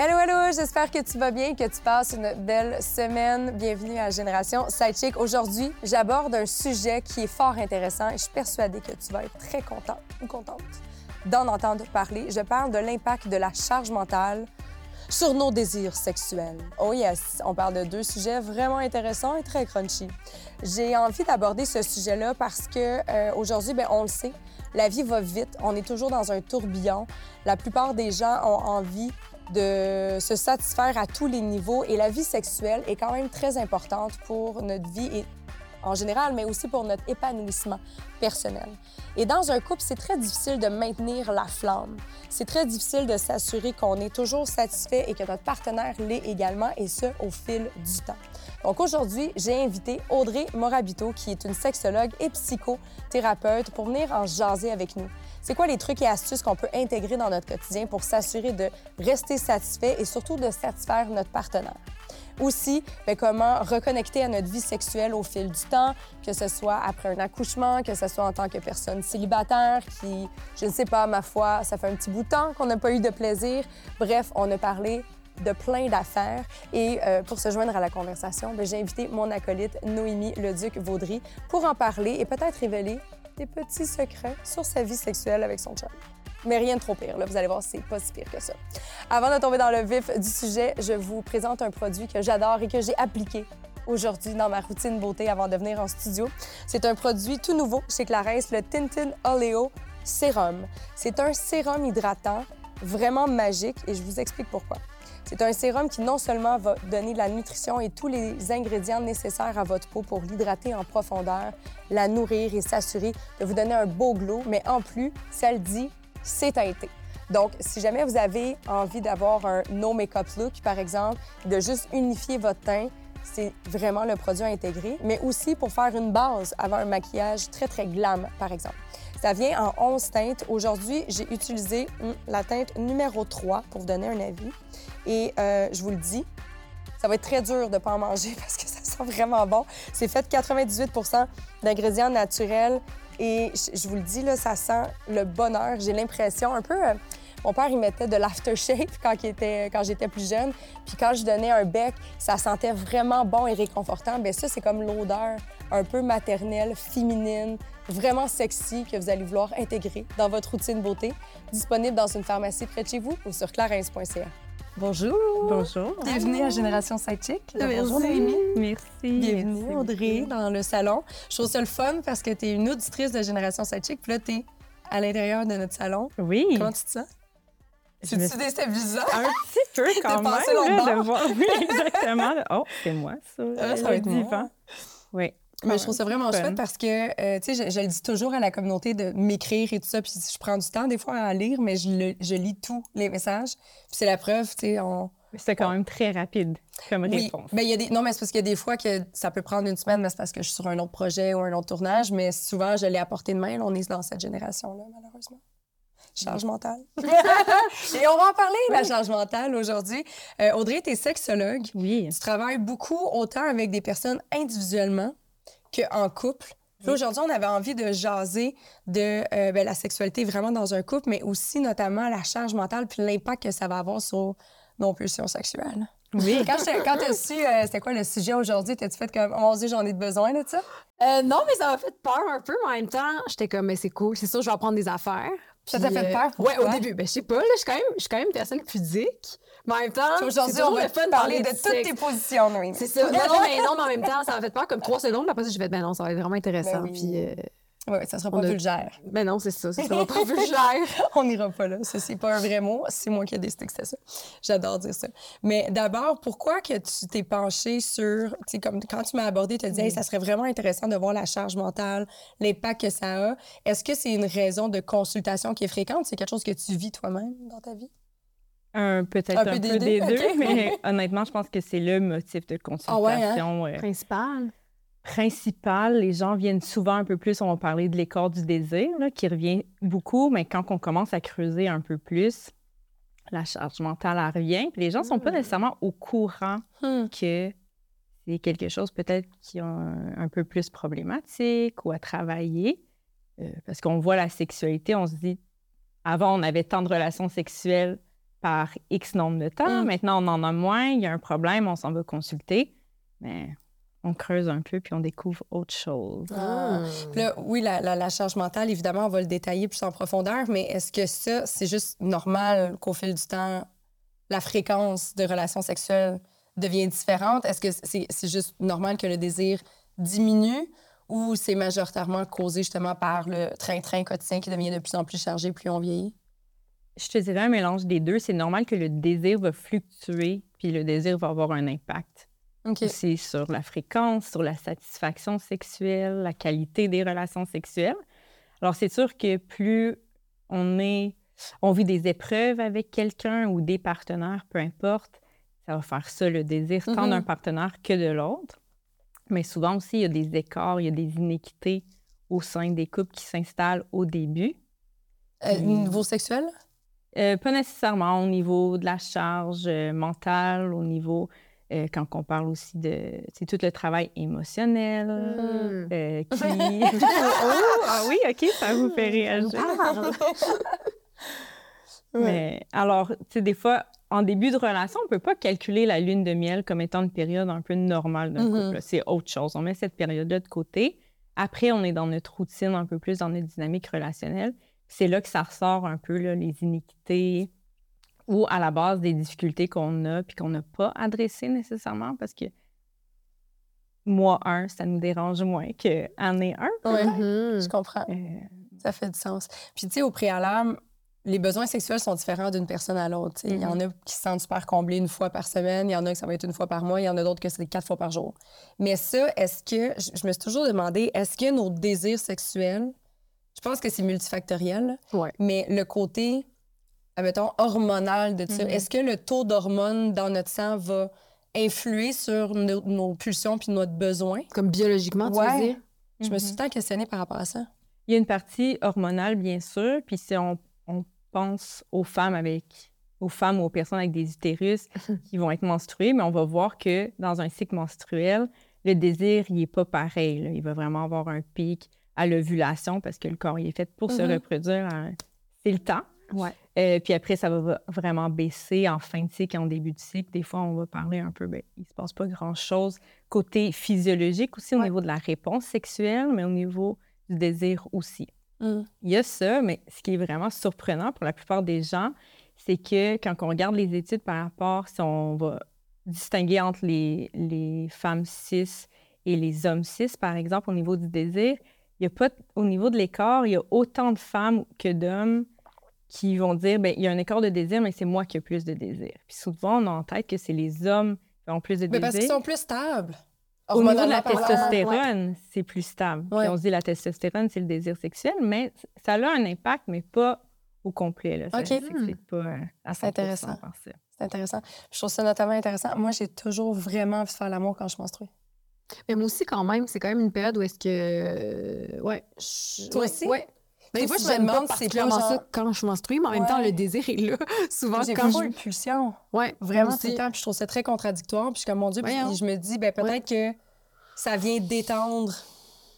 Hello, hello, j'espère que tu vas bien, que tu passes une belle semaine. Bienvenue à Génération Sidechick. Aujourd'hui, j'aborde un sujet qui est fort intéressant et je suis persuadée que tu vas être très contente ou contente d'en entendre parler. Je parle de l'impact de la charge mentale sur nos désirs sexuels. Oh yes, on parle de deux sujets vraiment intéressants et très crunchy. J'ai envie d'aborder ce sujet-là parce que euh, aujourd'hui, ben, on le sait, la vie va vite, on est toujours dans un tourbillon. La plupart des gens ont envie de se satisfaire à tous les niveaux et la vie sexuelle est quand même très importante pour notre vie en général, mais aussi pour notre épanouissement personnel. Et dans un couple, c'est très difficile de maintenir la flamme. C'est très difficile de s'assurer qu'on est toujours satisfait et que notre partenaire l'est également, et ce, au fil du temps. Donc aujourd'hui, j'ai invité Audrey Morabito, qui est une sexologue et psychothérapeute, pour venir en jaser avec nous. C'est quoi les trucs et astuces qu'on peut intégrer dans notre quotidien pour s'assurer de rester satisfait et surtout de satisfaire notre partenaire? Aussi, bien, comment reconnecter à notre vie sexuelle au fil du temps, que ce soit après un accouchement, que ce soit en tant que personne célibataire qui, je ne sais pas, ma foi, ça fait un petit bout de temps qu'on n'a pas eu de plaisir. Bref, on a parlé de plein d'affaires. Et euh, pour se joindre à la conversation, bien, j'ai invité mon acolyte Noémie Leduc-Vaudry pour en parler et peut-être révéler des petits secrets sur sa vie sexuelle avec son chum. Mais rien de trop pire, là. Vous allez voir, c'est pas si pire que ça. Avant de tomber dans le vif du sujet, je vous présente un produit que j'adore et que j'ai appliqué aujourd'hui dans ma routine beauté avant de venir en studio. C'est un produit tout nouveau chez Clarins, le Tintin Oleo Sérum. C'est un sérum hydratant vraiment magique et je vous explique pourquoi. C'est un sérum qui non seulement va donner la nutrition et tous les ingrédients nécessaires à votre peau pour l'hydrater en profondeur, la nourrir et s'assurer de vous donner un beau glow, mais en plus, ça le dit, c'est teinté. Donc, si jamais vous avez envie d'avoir un no make-up look, par exemple, de juste unifier votre teint, c'est vraiment le produit à intégrer, mais aussi pour faire une base avant un maquillage très, très glam, par exemple. Ça vient en 11 teintes. Aujourd'hui, j'ai utilisé hum, la teinte numéro 3 pour vous donner un avis. Et euh, je vous le dis, ça va être très dur de ne pas en manger parce que ça sent vraiment bon. C'est fait de 98% d'ingrédients naturels. Et je vous le dis, là, ça sent le bonheur. J'ai l'impression un peu... euh, mon père, il mettait de l'aftershave quand, quand j'étais plus jeune. Puis quand je donnais un bec, ça sentait vraiment bon et réconfortant. Bien, ça, c'est comme l'odeur un peu maternelle, féminine, vraiment sexy que vous allez vouloir intégrer dans votre routine beauté. Disponible dans une pharmacie près de chez vous ou sur clarins.ca. Bonjour! Bonjour. Bienvenue à Génération Sidechick. Merci. Bonjour, Noémie. Merci. Bienvenue, Merci Audrey, dans le salon. Je trouve ça le fun parce que tu es une auditrice de Génération Sidechick, puis là, tu es à l'intérieur de notre salon. Oui. Comment tu te sens? Je me C'est-tu déstabilisant? Un petit peu quand même, là, de voir. Oui, exactement. Oh, c'est moi, ça. Ah, ça va être moi. divan. Oui. Mais je trouve ça vraiment fun. chouette parce que, euh, tu sais, je, je le dis toujours à la communauté de m'écrire et tout ça, puis je prends du temps des fois à lire, mais je, le- je lis tous les messages. Puis c'est la preuve, tu sais, on... C'était quand même très rapide comme Oui, réponse. ben, y a des... Non, mais c'est parce qu'il y a des fois que ça peut prendre une semaine, mais c'est parce que je suis sur un autre projet ou un autre tournage, mais souvent, je l'ai apporté de main. là, on est dans cette génération-là, malheureusement. Charge mentale. et on va en parler, la charge mentale, aujourd'hui. Euh, Audrey, tu es sexologue. Oui. Tu travailles beaucoup autant avec des personnes individuellement qu'en couple. Aujourd'hui, on avait envie de jaser de euh, ben, la sexualité vraiment dans un couple, mais aussi notamment la charge mentale puis l'impact que ça va avoir sur nos pulsions sexuelles. Oui. Quand tu quand t'as su euh, c'était quoi le sujet aujourd'hui, t'as-tu fait comme « Oh mon Dieu, j'en ai besoin de ça? Euh, non, mais ça m'a fait peur un peu, mais en même temps, j'étais comme, mais c'est cool, c'est sûr, je vais apprendre des affaires. Ça t'a fait euh, peur? Ouais, au début. Ben, je sais pas, là, je suis quand même, je suis quand même personne pudique. Mais en même temps, Aujourd'hui, on va fun de parler de toutes tes positions, Noémie. C'est ça. Non, non, mais non, mais en même temps, ça m'a fait peur comme trois secondes. Puis après ça, j'ai fait, ben non, ça va être vraiment intéressant. Ben oui. Puis, euh, Oui, ça sera pas a- vulgaire. ben non, c'est ça. Ça sera pas vulgaire. On n'ira pas là. Ça, c'est pas un vrai mot. C'est moi qui ai décidé que c'était ça. J'adore dire ça. Mais d'abord, pourquoi que tu t'es penché sur, tu sais, comme quand tu m'as abordé, tu as dit, Hey, ça serait vraiment intéressant de voir la charge mentale, l'impact que ça a. Est-ce que c'est une raison de consultation qui est fréquente? C'est quelque chose que tu vis toi-même dans ta vie? Un, Peut-être Un un, peu peu des deux, mais honnêtement, je pense que c'est le motif de Ah ouais, hein? consultation euh, Principal. principal, les gens viennent souvent un peu plus, on va parler de l'écart du désir, là, qui revient beaucoup, mais quand on commence à creuser un peu plus, la charge mentale elle revient. Puis les gens ne sont pas Hmm. nécessairement au courant Hmm. que c'est quelque chose peut-être qui est un, un peu plus problématique ou à travailler. Euh, parce qu'on voit la sexualité, on se dit, avant, on avait tant de relations sexuelles par X nombre de temps. Mm. Maintenant, on en a moins. Il y a un problème, on s'en va consulter. Mais on creuse un peu puis on découvre autre chose. Ah. Puis là, oui, la, la- la charge mentale, évidemment, on va le détailler plus en profondeur, mais est-ce que ça, c'est juste normal qu'au fil du temps, la fréquence de relations sexuelles devient différente? Est-ce que c'est c'est juste normal que le désir diminue ou c'est majoritairement causé justement par le train-train quotidien qui devient de plus en plus chargé plus on vieillit? Je te dirais un mélange des deux. C'est normal que le désir va fluctuer puis le désir va avoir un impact OK. aussi sur la fréquence, sur la satisfaction sexuelle, la qualité des relations sexuelles. Alors, c'est sûr que plus on est, on vit des épreuves avec quelqu'un ou des partenaires, peu importe, ça va faire ça, le désir, tant Mhm. d'un partenaire que de l'autre. Mais souvent aussi, il y a des écarts, il y a des inéquités au sein des couples qui s'installent au début. Euh. Niveau sexuel? Euh, pas nécessairement au niveau de la charge euh, mentale, au niveau, euh, quand on parle aussi de, c'est tout le travail émotionnel Hmm. qui... oh, ah oui, OK, ça vous fait réagir. Mais alors, tu sais, des fois, en début de relation, on peut pas calculer la lune de miel comme étant une période un peu normale d'un couple. là. C'est autre chose. On met cette période-là de côté. Après, on est dans notre routine, un peu plus dans notre dynamique relationnelle. C'est là que ça ressort un peu là, les iniquités ou à la base des difficultés qu'on a puis qu'on n'a pas adressées nécessairement parce que moi, un, ça nous dérange moins que année un. Oui, Mhm. je comprends. Euh, Ça fait du sens. Puis, tu sais, au préalable, les besoins sexuels sont différents d'une personne à l'autre. Il y en a qui se sentent super comblés une fois par semaine, il y en a que ça va être une fois par mois, il y en a d'autres que c'est quatre fois par jour. Mais ça, est-ce que, je je me suis toujours demandé, est-ce que nos désirs sexuels, je pense que c'est multifactoriel, Ouais. mais le côté, admettons, hormonal de ça, Mhm. est-ce que le taux d'hormones dans notre sang va influer sur nos, nos pulsions puis notre besoin? Comme biologiquement, tu Ouais. veux dire? Je me mhm. suis le temps questionnée par rapport à ça. Il y a une partie hormonale, bien sûr, puis si on, on pense aux femmes avec aux femmes ou aux personnes avec des utérus qui vont être menstruées, mais on va voir que dans un cycle menstruel, le désir, il n'est pas pareil. là. Il va vraiment avoir un pic à l'ovulation parce que le corps il est fait pour se Mhm. reproduire. hein. C'est le temps. Ouais. Euh, puis après, ça va vraiment baisser en fin de cycle, en début de cycle. Des fois, on va parler un peu, ben, il se passe pas grand-chose. Côté physiologique aussi, au Ouais. niveau de la réponse sexuelle, mais au niveau du désir aussi. Mm. Il y a ça, mais ce qui est vraiment surprenant pour la plupart des gens, c'est que quand on regarde les études par rapport, si on va distinguer entre les, les femmes cis et les hommes cis, par exemple, au niveau du désir, il y a pas, au niveau de l'écart, il y a autant de femmes que d'hommes qui vont dire, ben il y a un écart de désir, mais c'est moi qui ai plus de désir. Puis souvent, on a en tête que c'est les hommes qui ont plus de Mais parce qu'ils désir. sont plus stables. Au niveau de la testostérone, c'est plus stable. Puis on se dit la testostérone, c'est le désir sexuel, mais ça a un impact, mais pas au complet. Là. Ça, pas à 100 intéressant. C'est intéressant. Je trouve ça notamment intéressant. Moi, j'ai toujours vraiment envie de faire l'amour quand je menstrue. Mais moi aussi, quand même, c'est quand même une période où est-ce que. euh, ouais. je- Toi aussi? Ouais. Des Des fois, je me demande c'est pas genre- ça quand je menstrue, mais en même temps, le désir est là. Souvent, quand plus je. une pulsion. Ouais, Vraiment tout le temps. Puis je trouve ça très contradictoire. Puis je suis comme, mon Dieu, puis je me dis, ben peut-être que ça vient détendre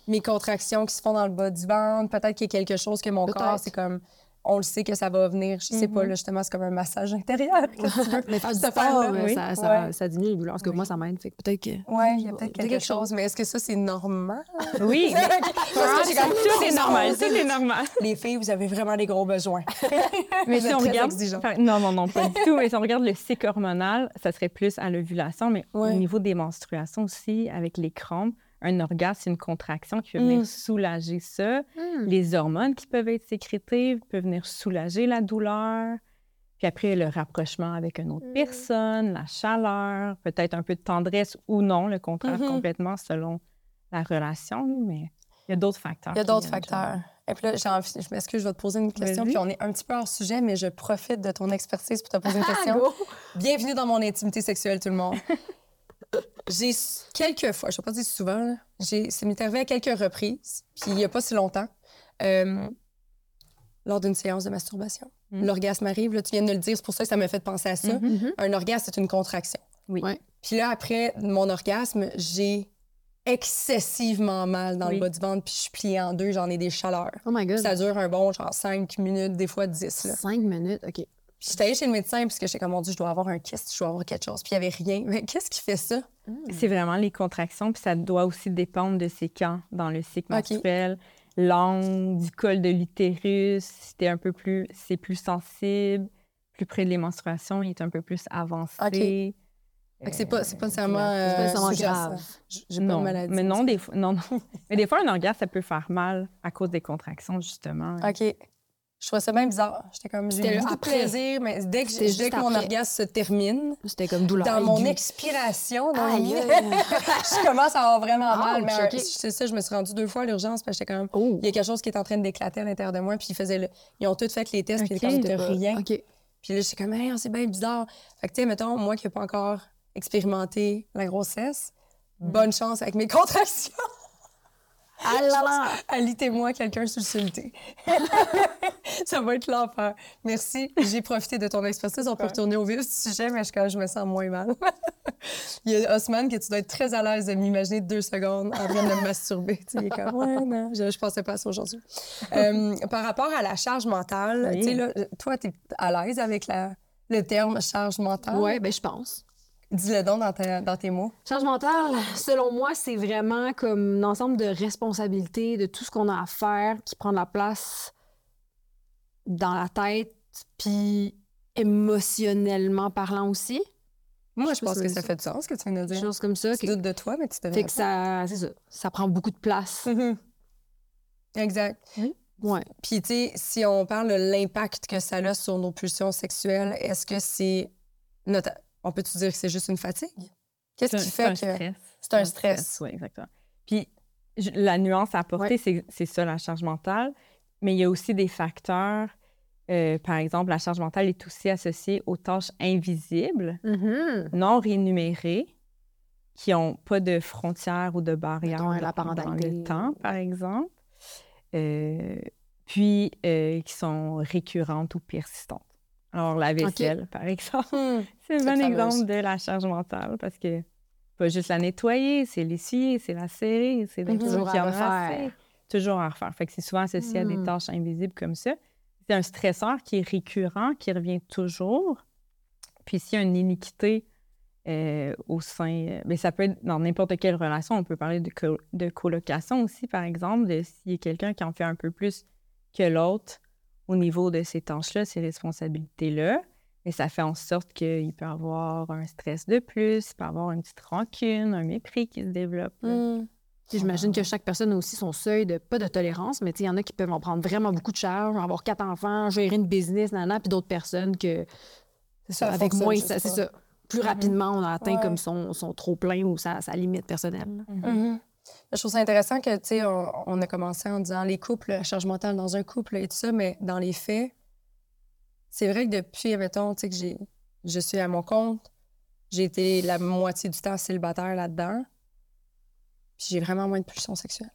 mes contractions qui se font dans le bas du ventre. Peut-être qu'il y a quelque chose que mon corps, c'est comme, on le sait que ça va venir. Je sais pas, Mhm. là, justement, c'est comme un massage intérieur. Que tu veux? Mais faire du sport, là, euh, oui. ça, ça, Ouais. ça diminue les douleurs. Parce que Oui. moi, ça m'aide. Peut-être que. Ouais, il y a peut-être quelque, quelque chose. Mais est-ce que ça, c'est normal? Oui, mais- Parce que j'ai comme- tout est normal, tout est normal. Les filles, vous avez vraiment des gros besoins. Mais si on regarde. Enfin, non, non, non, pas du tout. Mais si on regarde le cycle hormonal, ça serait plus à l'ovulation, mais Ouais. au niveau des menstruations aussi, avec les crampes, un orgasme, c'est une contraction qui peut venir Mm. soulager ça. Hmm. Les hormones qui peuvent être sécrétées peuvent venir soulager la douleur. Puis après, le rapprochement avec une autre Mm. personne, la chaleur, peut-être un peu de tendresse ou non, le contraire Mhm. complètement selon la relation. Mais il y a d'autres facteurs. Il y a d'autres facteurs. Et puis là, je m'excuse, je vais te poser une question. Puis on est un petit peu hors sujet, mais je profite de ton expertise pour te poser une question. Go! Bienvenue dans mon intimité sexuelle, tout le monde. j'ai quelques fois, je ne vais pas dire souvent, là, j'ai, ça m'est arrivé à quelques reprises, puis il n'y a pas si longtemps, euh, lors d'une séance de masturbation. Mm. L'orgasme arrive, là, tu viens de le dire, c'est pour ça que ça m'a fait penser à ça. Mhm. Un orgasme, c'est une contraction. Oui. Ouais. Puis là, après mon orgasme, j'ai excessivement mal dans Oui. le bas du ventre, puis je suis pliée en deux, j'en ai des chaleurs. Oh my God. Ça dure un bon, genre 5 minutes, des fois 10. Là. Cinq minutes, OK. Puis j'étais allée chez le médecin parce que j'étais comme, mon Dieu, je dois avoir un kyste, je dois avoir quelque chose. Puis il n'y avait rien. Mais qu'est-ce qui fait ça? C'est vraiment les contractions, puis ça doit aussi dépendre de ces camps dans le cycle Ok. menstruel. L'angle du col de l'utérus, si t'es un peu plus, c'est plus sensible, plus près de les menstruations, il est un peu plus avancé. Que c'est pas, c'est pas nécessairement, pas euh, nécessairement sous-jacent. grave. J- J'ai pas non, de maladie. mais non, des fois, non, non. mais des fois, un orgasme, ça peut faire mal à cause des contractions, justement. OK. Je trouvais ça bien bizarre. J'étais comme, j'ai de après. plaisir, mais dès que, dès que mon après. orgasme se termine, C'était comme douleur dans mon expiration, dans Aïe, le- aïe. je commence à avoir vraiment mal. Mais c'est ça, je me suis rendue deux fois à l'urgence parce que j'étais comme, Oh. il y a quelque chose qui est en train d'éclater à l'intérieur de moi. Puis ils, faisaient le- ils ont tous fait les tests, puis ils pas- rien. Puis là, j'étais comme, hey, c'est bien bizarre. Fait que, tu sais, mettons, moi qui n'ai pas encore expérimenté la grossesse, bonne chance avec mes contractions. Ah là là! Alitez-moi quelqu'un sur le ça va être l'enfer. Merci. J'ai profité de ton expertise. On peut retourner au vif du sujet, mais je, je me sens moins mal. il y a Osman que tu dois être très à l'aise de m'imaginer deux secondes en train de me masturber. Tu sais, il est comme, ouais, non, je, je pensais pas à ça aujourd'hui. Euh, par rapport à la charge mentale, Oui. tu sais, là, toi, tu es à l'aise avec la, le terme charge mentale? Ouais, ben je pense. Dis-le donc dans, ta- dans tes mots. Charge mentale, selon moi, c'est vraiment comme un ensemble de responsabilités, de tout ce qu'on a à faire qui prend de la place dans la tête, puis émotionnellement parlant aussi. Moi, Je pense que ça fait du sens ce que tu viens de Des dire. choses comme ça. Tu que- doutes de toi, mais tu te fait que ça, c'est ça, ça prend beaucoup de place. Mhm. Exact. Ouais. Puis, tu sais, si on parle de l'impact que ça a sur nos pulsions sexuelles, est-ce que c'est. notre- On peut-tu dire que c'est juste une fatigue? Qu'est-ce C'est un- qui c'est fait un que. stress. C'est un stress. Oui, exactement. Puis je- la nuance à apporter, c'est- c'est ça, la charge mentale. Mais il y a aussi des facteurs. euh, par exemple, la charge mentale est aussi associée aux tâches invisibles, Mhm. non rémunérées, qui n'ont pas de frontières ou de barrières Mettons, la dans- le temps, par exemple. Euh, puis euh, qui sont récurrentes ou persistantes. Alors, la vaisselle, par exemple. Hmm. C'est un bon exemple de la charge mentale parce que pas juste la nettoyer, c'est l'essuyer, c'est la serrer, c'est Mhm. toujours Toujours à refaire. Toujours à refaire. Fait que c'est souvent associé à des Mhm. tâches invisibles comme ça. C'est un stresseur qui est récurrent, qui revient toujours. Puis s'il y a une iniquité euh, au sein, euh, ben, ça peut être dans n'importe quelle relation. On peut parler de, co- de colocation aussi, par exemple, de s'il y a quelqu'un qui en fait un peu plus que l'autre au niveau de ces tâches-là, ces responsabilités-là. Et ça fait en sorte qu'il peut avoir un stress de plus, il peut avoir une petite rancune, un mépris qui se développe. Puis J'imagine que chaque personne a aussi son seuil de, pas de tolérance, mais il y en a qui peuvent en prendre vraiment beaucoup de charges, avoir quatre enfants, gérer une business, nana, puis d'autres personnes que, c'est ça, Ça avec moins, c'est ça. Plus rapidement, on a atteint Ouais. comme son, son trop-plein ou sa, sa limite personnelle. Mhm. Je trouve ça intéressant que, tu sais, on, a commencé en disant les couples, la charge mentale dans un couple et tout ça, mais dans les faits, c'est vrai que depuis, mettons, tu sais, que je suis à mon compte, j'ai été la moitié du temps célibataire là-dedans, puis j'ai vraiment moins de pulsions sexuelles.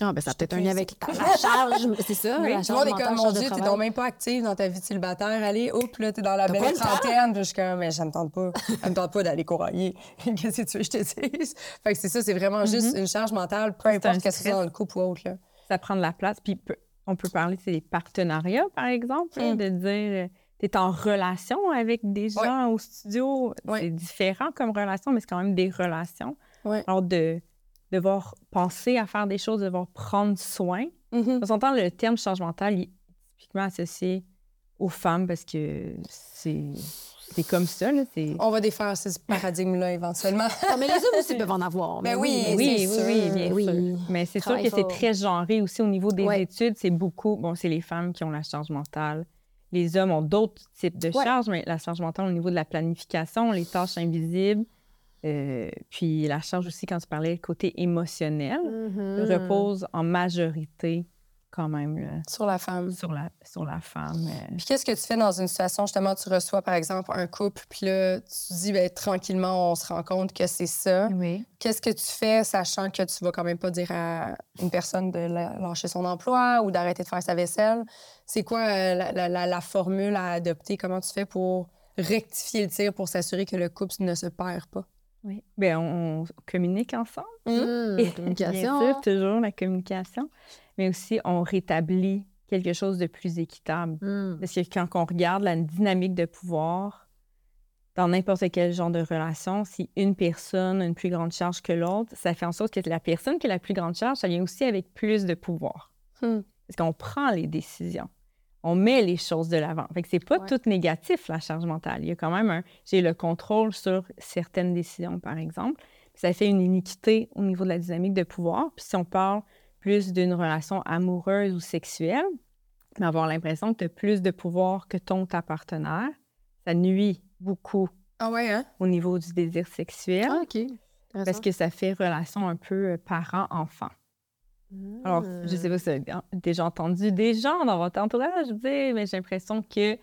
Ah, ben ça a peut-être un lien avec la charge, c'est ça, Oui, la tout le charge monde est mentale, comme, mon Dieu, t'es donc même pas active dans ta vie de célibataire. Allez, hop, là, t'es dans la belle trentaine. Je suis comme, mais ça me tente pas. Ça me tente pas d'aller courailler. Qu'est-ce que tu veux que je te dise? Fait que c'est ça, c'est vraiment juste une charge mentale, peu Mm-hmm. C'est importe qu'est-ce que c'est stress. dans le couple ou autre, là. ça prend de la place. Puis on peut parler de des partenariats, par exemple, là, Mm. de dire tu es en relation avec des gens au studio. Ouais. C'est différent comme relation, mais c'est quand même des relations. Ouais. Alors, de devoir penser à faire des choses, devoir prendre soin. Mhm. On s'entend, le terme charge mentale il est typiquement associé aux femmes parce que c'est c'est comme ça. Là, c'est... On va défaire ce paradigme-là éventuellement. Mais les hommes aussi peuvent en avoir. Ben mais oui, Oui, c'est oui, sûr. oui, bien Oui. sûr. Mais c'est sûr que c'est très genré aussi au niveau des Ouais. études. C'est beaucoup. Bon, c'est les femmes qui ont la charge mentale. Les hommes ont d'autres types de Ouais. charges, mais la charge mentale au niveau de la planification, les tâches invisibles, euh, puis la charge aussi, quand tu parlais côté émotionnel, Mhm. repose en majorité quand même là, Sur la femme. sur, la, sur la femme. euh. Puis qu'est-ce que tu fais dans une situation, justement, tu reçois, par exemple, un couple, puis là, tu dis, ben, tranquillement, on se rend compte que c'est ça. Oui. Qu'est-ce que tu fais, sachant que tu vas quand même pas dire à une personne de lâcher son emploi ou d'arrêter de faire sa vaisselle? C'est quoi euh, la, la- la- la formule à adopter? Comment tu fais pour rectifier le tir pour s'assurer que le couple ne se perd pas? Oui. Ben, on, on communique ensemble. Et communication. Bien sûr, toujours la communication. Mais aussi, on rétablit quelque chose de plus équitable. Hum. Parce que quand on regarde la dynamique de pouvoir dans n'importe quel genre de relation, si une personne a une plus grande charge que l'autre, ça fait en sorte que la personne qui a la plus grande charge, ça vient aussi avec plus de pouvoir. Hmm. Parce qu'on prend les décisions. On met les choses de l'avant. Fait que c'est pas Ouais. tout négatif, la charge mentale. Il y a quand même un... J'ai le contrôle sur certaines décisions, par exemple. Ça fait une iniquité au niveau de la dynamique de pouvoir. Puis si on parle plus d'une relation amoureuse ou sexuelle, mais avoir l'impression que tu as plus de pouvoir que ton ta partenaire, ça nuit beaucoup Ah ouais, hein? au niveau du désir sexuel Ah, OK. parce que ça fait relation un peu euh, Alors, je sais pas si vous avez déjà entendu des gens dans votre entourage dire, mais j'ai l'impression que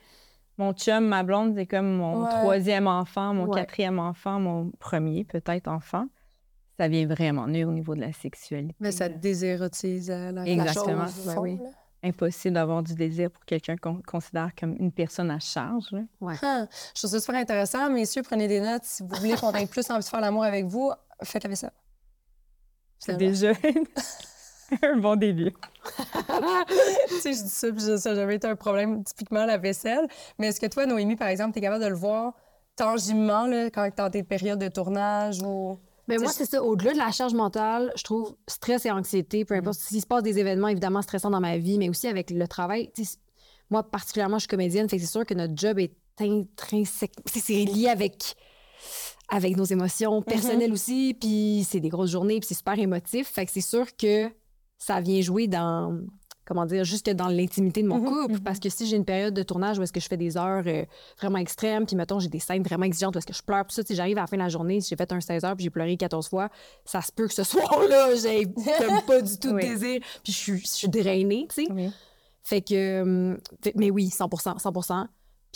mon chum, ma blonde, c'est comme mon Ouais. troisième enfant, mon Ouais. quatrième enfant, mon premier peut-être enfant. Ça vient vraiment nuire au niveau de la sexualité. Mais ça désérotise euh, la, la Exactement. chose, Ben au fond, oui. là. Impossible d'avoir du désir pour quelqu'un qu'on considère comme une personne à charge. là. Ah, je trouve ça super intéressant. Messieurs, prenez des notes. Si vous voulez qu'on ait plus envie de faire l'amour avec vous, faites la vaisselle. C'est déjà un bon début. tu sais, je dis ça, puis ça n'a jamais été un problème, typiquement la vaisselle. Mais est-ce que toi, Noémie, par exemple, tu es capable de le voir tangiblement là, quand tu es en tes périodes de tournage ou. Mais moi, Tu sais, c'est ça. Au-delà de la charge mentale, je trouve stress et anxiété, peu importe s'il se passe des événements évidemment stressants dans ma vie, mais aussi avec le travail. Moi, particulièrement, je suis comédienne, fait que c'est sûr que notre job est intrinsèque. C'est c'est lié avec, avec nos émotions personnelles aussi, puis c'est des grosses journées, puis c'est super émotif. Fait que c'est sûr que ça vient jouer dans. Comment dire, jusque dans l'intimité de mon Mhm, couple. mhm. Parce que si j'ai une période de tournage où est-ce que je fais des heures euh, vraiment extrêmes, puis mettons, j'ai des scènes vraiment exigeantes où est-ce que je pleure, puis ça, si j'arrive à la fin de la journée, si j'ai fait un 16 heures, puis j'ai pleuré 14 fois, ça se peut que ce soir-là, j'ai comme pas du tout de Oui. désir, puis je suis, je suis drainée, tu sais. Oui. Fait que, hum, mais oui, 100% 100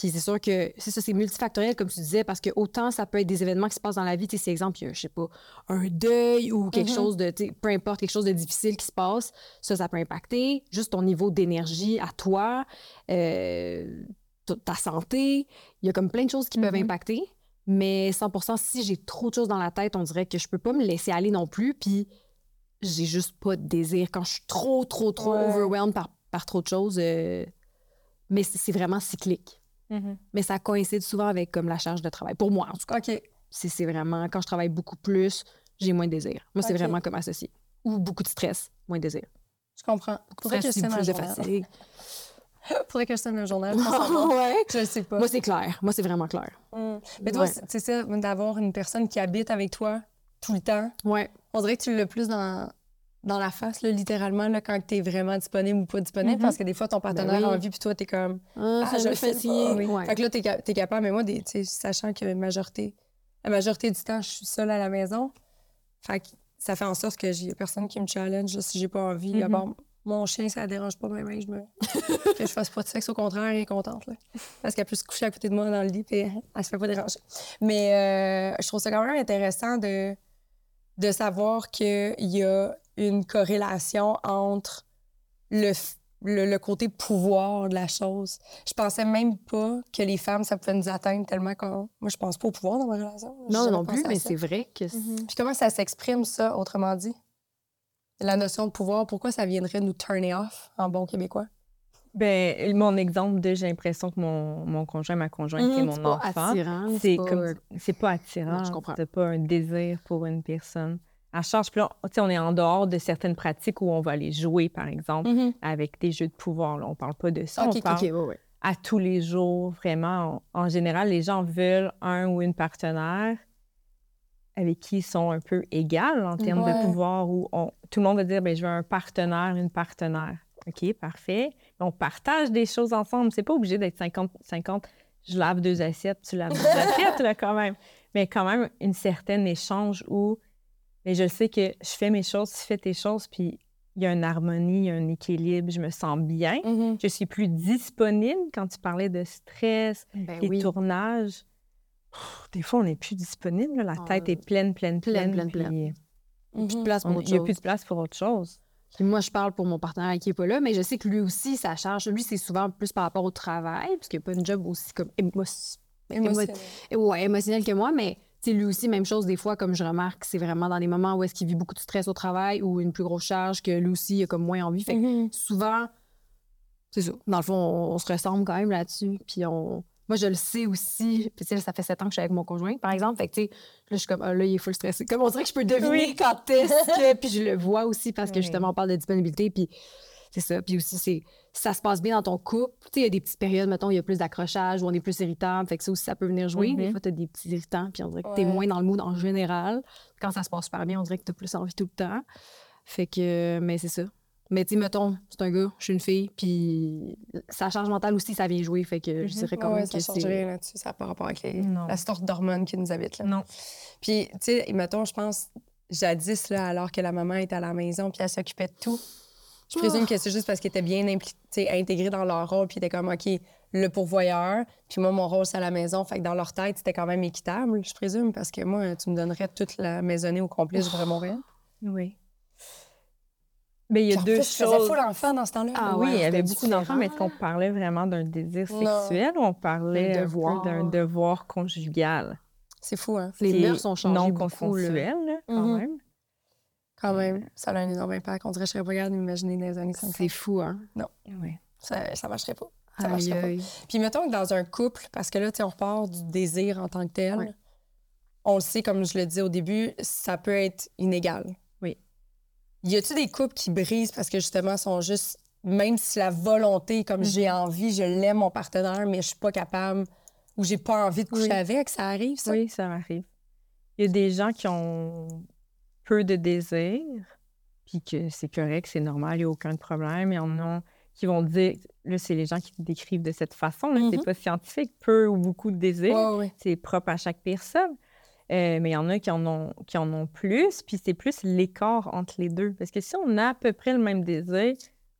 Puis c'est sûr que c'est ça, c'est multifactoriel, comme tu disais, parce que autant ça peut être des événements qui se passent dans la vie, tu sais, exemple, il y a, je sais pas, un deuil ou quelque Mhm. chose de, peu importe, quelque chose de difficile qui se passe, ça, ça peut impacter juste ton niveau d'énergie à toi, euh, ta- santé. Il y a comme plein de choses qui peuvent Mhm. impacter. Mais 100 si j'ai trop de choses dans la tête, on dirait que je peux pas me laisser aller non plus. Puis j'ai juste pas de désir. Quand je suis trop, trop, trop Ouais. overwhelmed par, par trop de choses, euh, mais c'est vraiment cyclique. Mhm. Mais ça coïncide souvent avec comme la charge de travail. Pour moi, en tout cas, OK. c'est c'est vraiment quand je travaille beaucoup plus, j'ai moins de désir. Moi, c'est vraiment comme associé. Ou beaucoup de stress, moins de désir. Je comprends. Que je Stress, plus de journal. fatigue. Faudrait que je un journal. ouais. Je sais pas. Moi, c'est clair. Moi, c'est vraiment clair. Mm. Mais toi, Ouais. c'est ça, d'avoir une personne qui habite avec toi tout le temps. Ouais. On dirait que tu l'as plus dans, dans la face, là, littéralement, là, quand tu es vraiment disponible ou pas disponible. Mhm. Parce que des fois, ton partenaire oui. a envie, puis toi, tu es comme. Ah, Ah, ça je me fais pas. Ouais. Fait que là, tu es, capable. Mais moi, des, sachant que majorité, la majorité du temps, je suis seule à la maison. Fait que ça fait en sorte que j'ai personne qui me challenge là, si j'ai pas envie. Part mon chien, ça la dérange pas même. Je me... que je fasse pas de sexe. Au contraire, elle est contente. Là. Parce qu'elle peut se coucher à côté de moi dans le lit et elle se fait pas déranger. Mais euh, je trouve ça quand même intéressant de, de savoir qu'il y a une corrélation entre le, le, le côté pouvoir de la chose. Je pensais même pas que les femmes, ça pouvait nous atteindre tellement qu'on... Moi, je pense pas au pouvoir dans ma relation. Non, non plus, mais c'est vrai que. Puis comment ça s'exprime, ça, autrement dit? La notion de pouvoir, pourquoi ça viendrait nous turner off en bon québécois? Ben, mon exemple de j'ai l'impression que mon, mon conjoint, ma conjointe, Mhm, c'est mon pas enfant. C'est pas- comme c'est pas attirant. Non, je comprends. C'est pas un désir pour une personne. À charge, puis sais, on est en dehors de certaines pratiques où on va aller jouer, par exemple, avec des jeux de pouvoir. Là. On parle pas de ça. Ok, on ok, parle OK, ouais, ouais. à tous les jours, vraiment. En, en général, les gens veulent un ou une partenaire avec qui ils sont un peu égales en termes Ouais. de pouvoir, où on- tout le monde va dire, ben je veux un partenaire, une partenaire. OK, parfait. On partage des choses ensemble. C'est pas obligé d'être 50-50. Je lave deux assiettes, tu laves deux assiettes, là, quand même. Mais quand même, une certaine échange où mais je sais que je fais mes choses, tu fais tes choses, puis il y a une harmonie, il y a un équilibre, je me sens bien. Mhm. Je suis plus disponible quand tu parlais de stress, Ben oui. tournages. Pff, Des fois, on n'est plus disponible. là. La Ah, tête est pleine, pleine, pleine. pleine, pleine, puis Il y a plus de place pour on- autre Il n'y a chose. plus de place pour autre chose. Puis moi, je parle pour mon partenaire qui n'est pas là, mais je sais que lui aussi, ça charge. Lui, c'est souvent plus par rapport au travail, parce qu'il n'y a pas une job aussi comme émo- ouais, émotionnel que moi, mais lui aussi, même chose, des fois, comme je remarque, c'est vraiment dans des moments où est-ce qu'il vit beaucoup de stress au travail ou une plus grosse charge que lui aussi, il a comme moins envie. Fait que Mhm. souvent, c'est ça. Dans le fond, on, on se ressemble quand même là-dessus. Puis on. Moi, je le sais aussi. Puis, tu sais, ça fait sept ans que je suis avec mon conjoint, par exemple. Fait que, tu sais, là, je suis comme, ah, là, il est full stressé. Comme on dirait que je peux deviner Oui. quand est-ce que. Puis, je le vois aussi parce que, Oui. justement, on parle de disponibilité. Puis, c'est ça. Puis aussi, c'est ça se passe bien dans ton couple. Tu sais, il y a des petites périodes, mettons, il y a plus d'accrochage ou on est plus irritable. Fait que ça aussi, ça peut venir jouer. Des Mhm. fois, tu as des petits irritants. Puis, on dirait que tu es Ouais. moins dans le mood en général. Quand ça se passe super bien, on dirait que tu as plus envie tout le temps. Fait que, mais c'est ça. Mais tu sais, mettons, c'est un gars, je suis une fille, puis sa charge mentale aussi, ça vient jouer. Fait que je Mhm. dirais quand Ouais, même ça que change rien là-dessus. Ça n'a pas rapport avec les- la sorte d'hormones qui nous habitent. Là. Non. Puis, tu sais, mettons, je pense, jadis, là, alors que la maman était à la maison, puis elle s'occupait de tout. Je présume que c'est juste parce qu'elle était bien impli- tu sais, intégrée dans leur rôle, puis était comme, OK, le pourvoyeur, puis moi, mon rôle, c'est à la maison. Fait que dans leur tête, c'était quand même équitable, je présume, parce que moi, tu me donnerais toute la maisonnée au complet, je voudrais mourir. Oui. Mais il y a en deux plus, je faisais choses. full enfant dans ce temps-là. Ah oui, ouais, il y avait beaucoup d'enfants, mais est-ce qu'on parlait vraiment d'un désir Non. sexuel ou on parlait devoir. d'un devoir conjugal? C'est fou, hein? Les mœurs sont changées Non consensuel, là, quand Mhm. même. Quand même, ça a un énorme impact. On dirait que je serais pas capable d'imaginer dans les années 50. C'est fou, hein? Oui. Ça, ça marcherait pas. Ça Aïe, marcherait pas. Puis mettons que dans un couple, parce que là, tu sais, on repart du désir en tant que tel, Ouais. on le sait, comme je le disais au début, ça peut être inégal. Y a-tu des couples qui brisent parce que justement sont juste, même si la volonté, comme j'ai envie, je l'aime mon partenaire, mais je suis pas capable ou j'ai pas envie de coucher Oui. avec, ça arrive, ça? Oui, ça m'arrive. Il y a des gens qui ont peu de désir, puis que c'est correct, c'est normal, il n'y a aucun problème. Il y en a qui vont dire, là, c'est les gens qui décrivent de cette façon, là, c'est pas scientifique, peu ou beaucoup de désir. C'est propre à chaque personne. Euh, mais il y en a qui en ont, qui en ont plus, puis c'est plus l'écart entre les deux. Parce que si on a à peu près le même désir,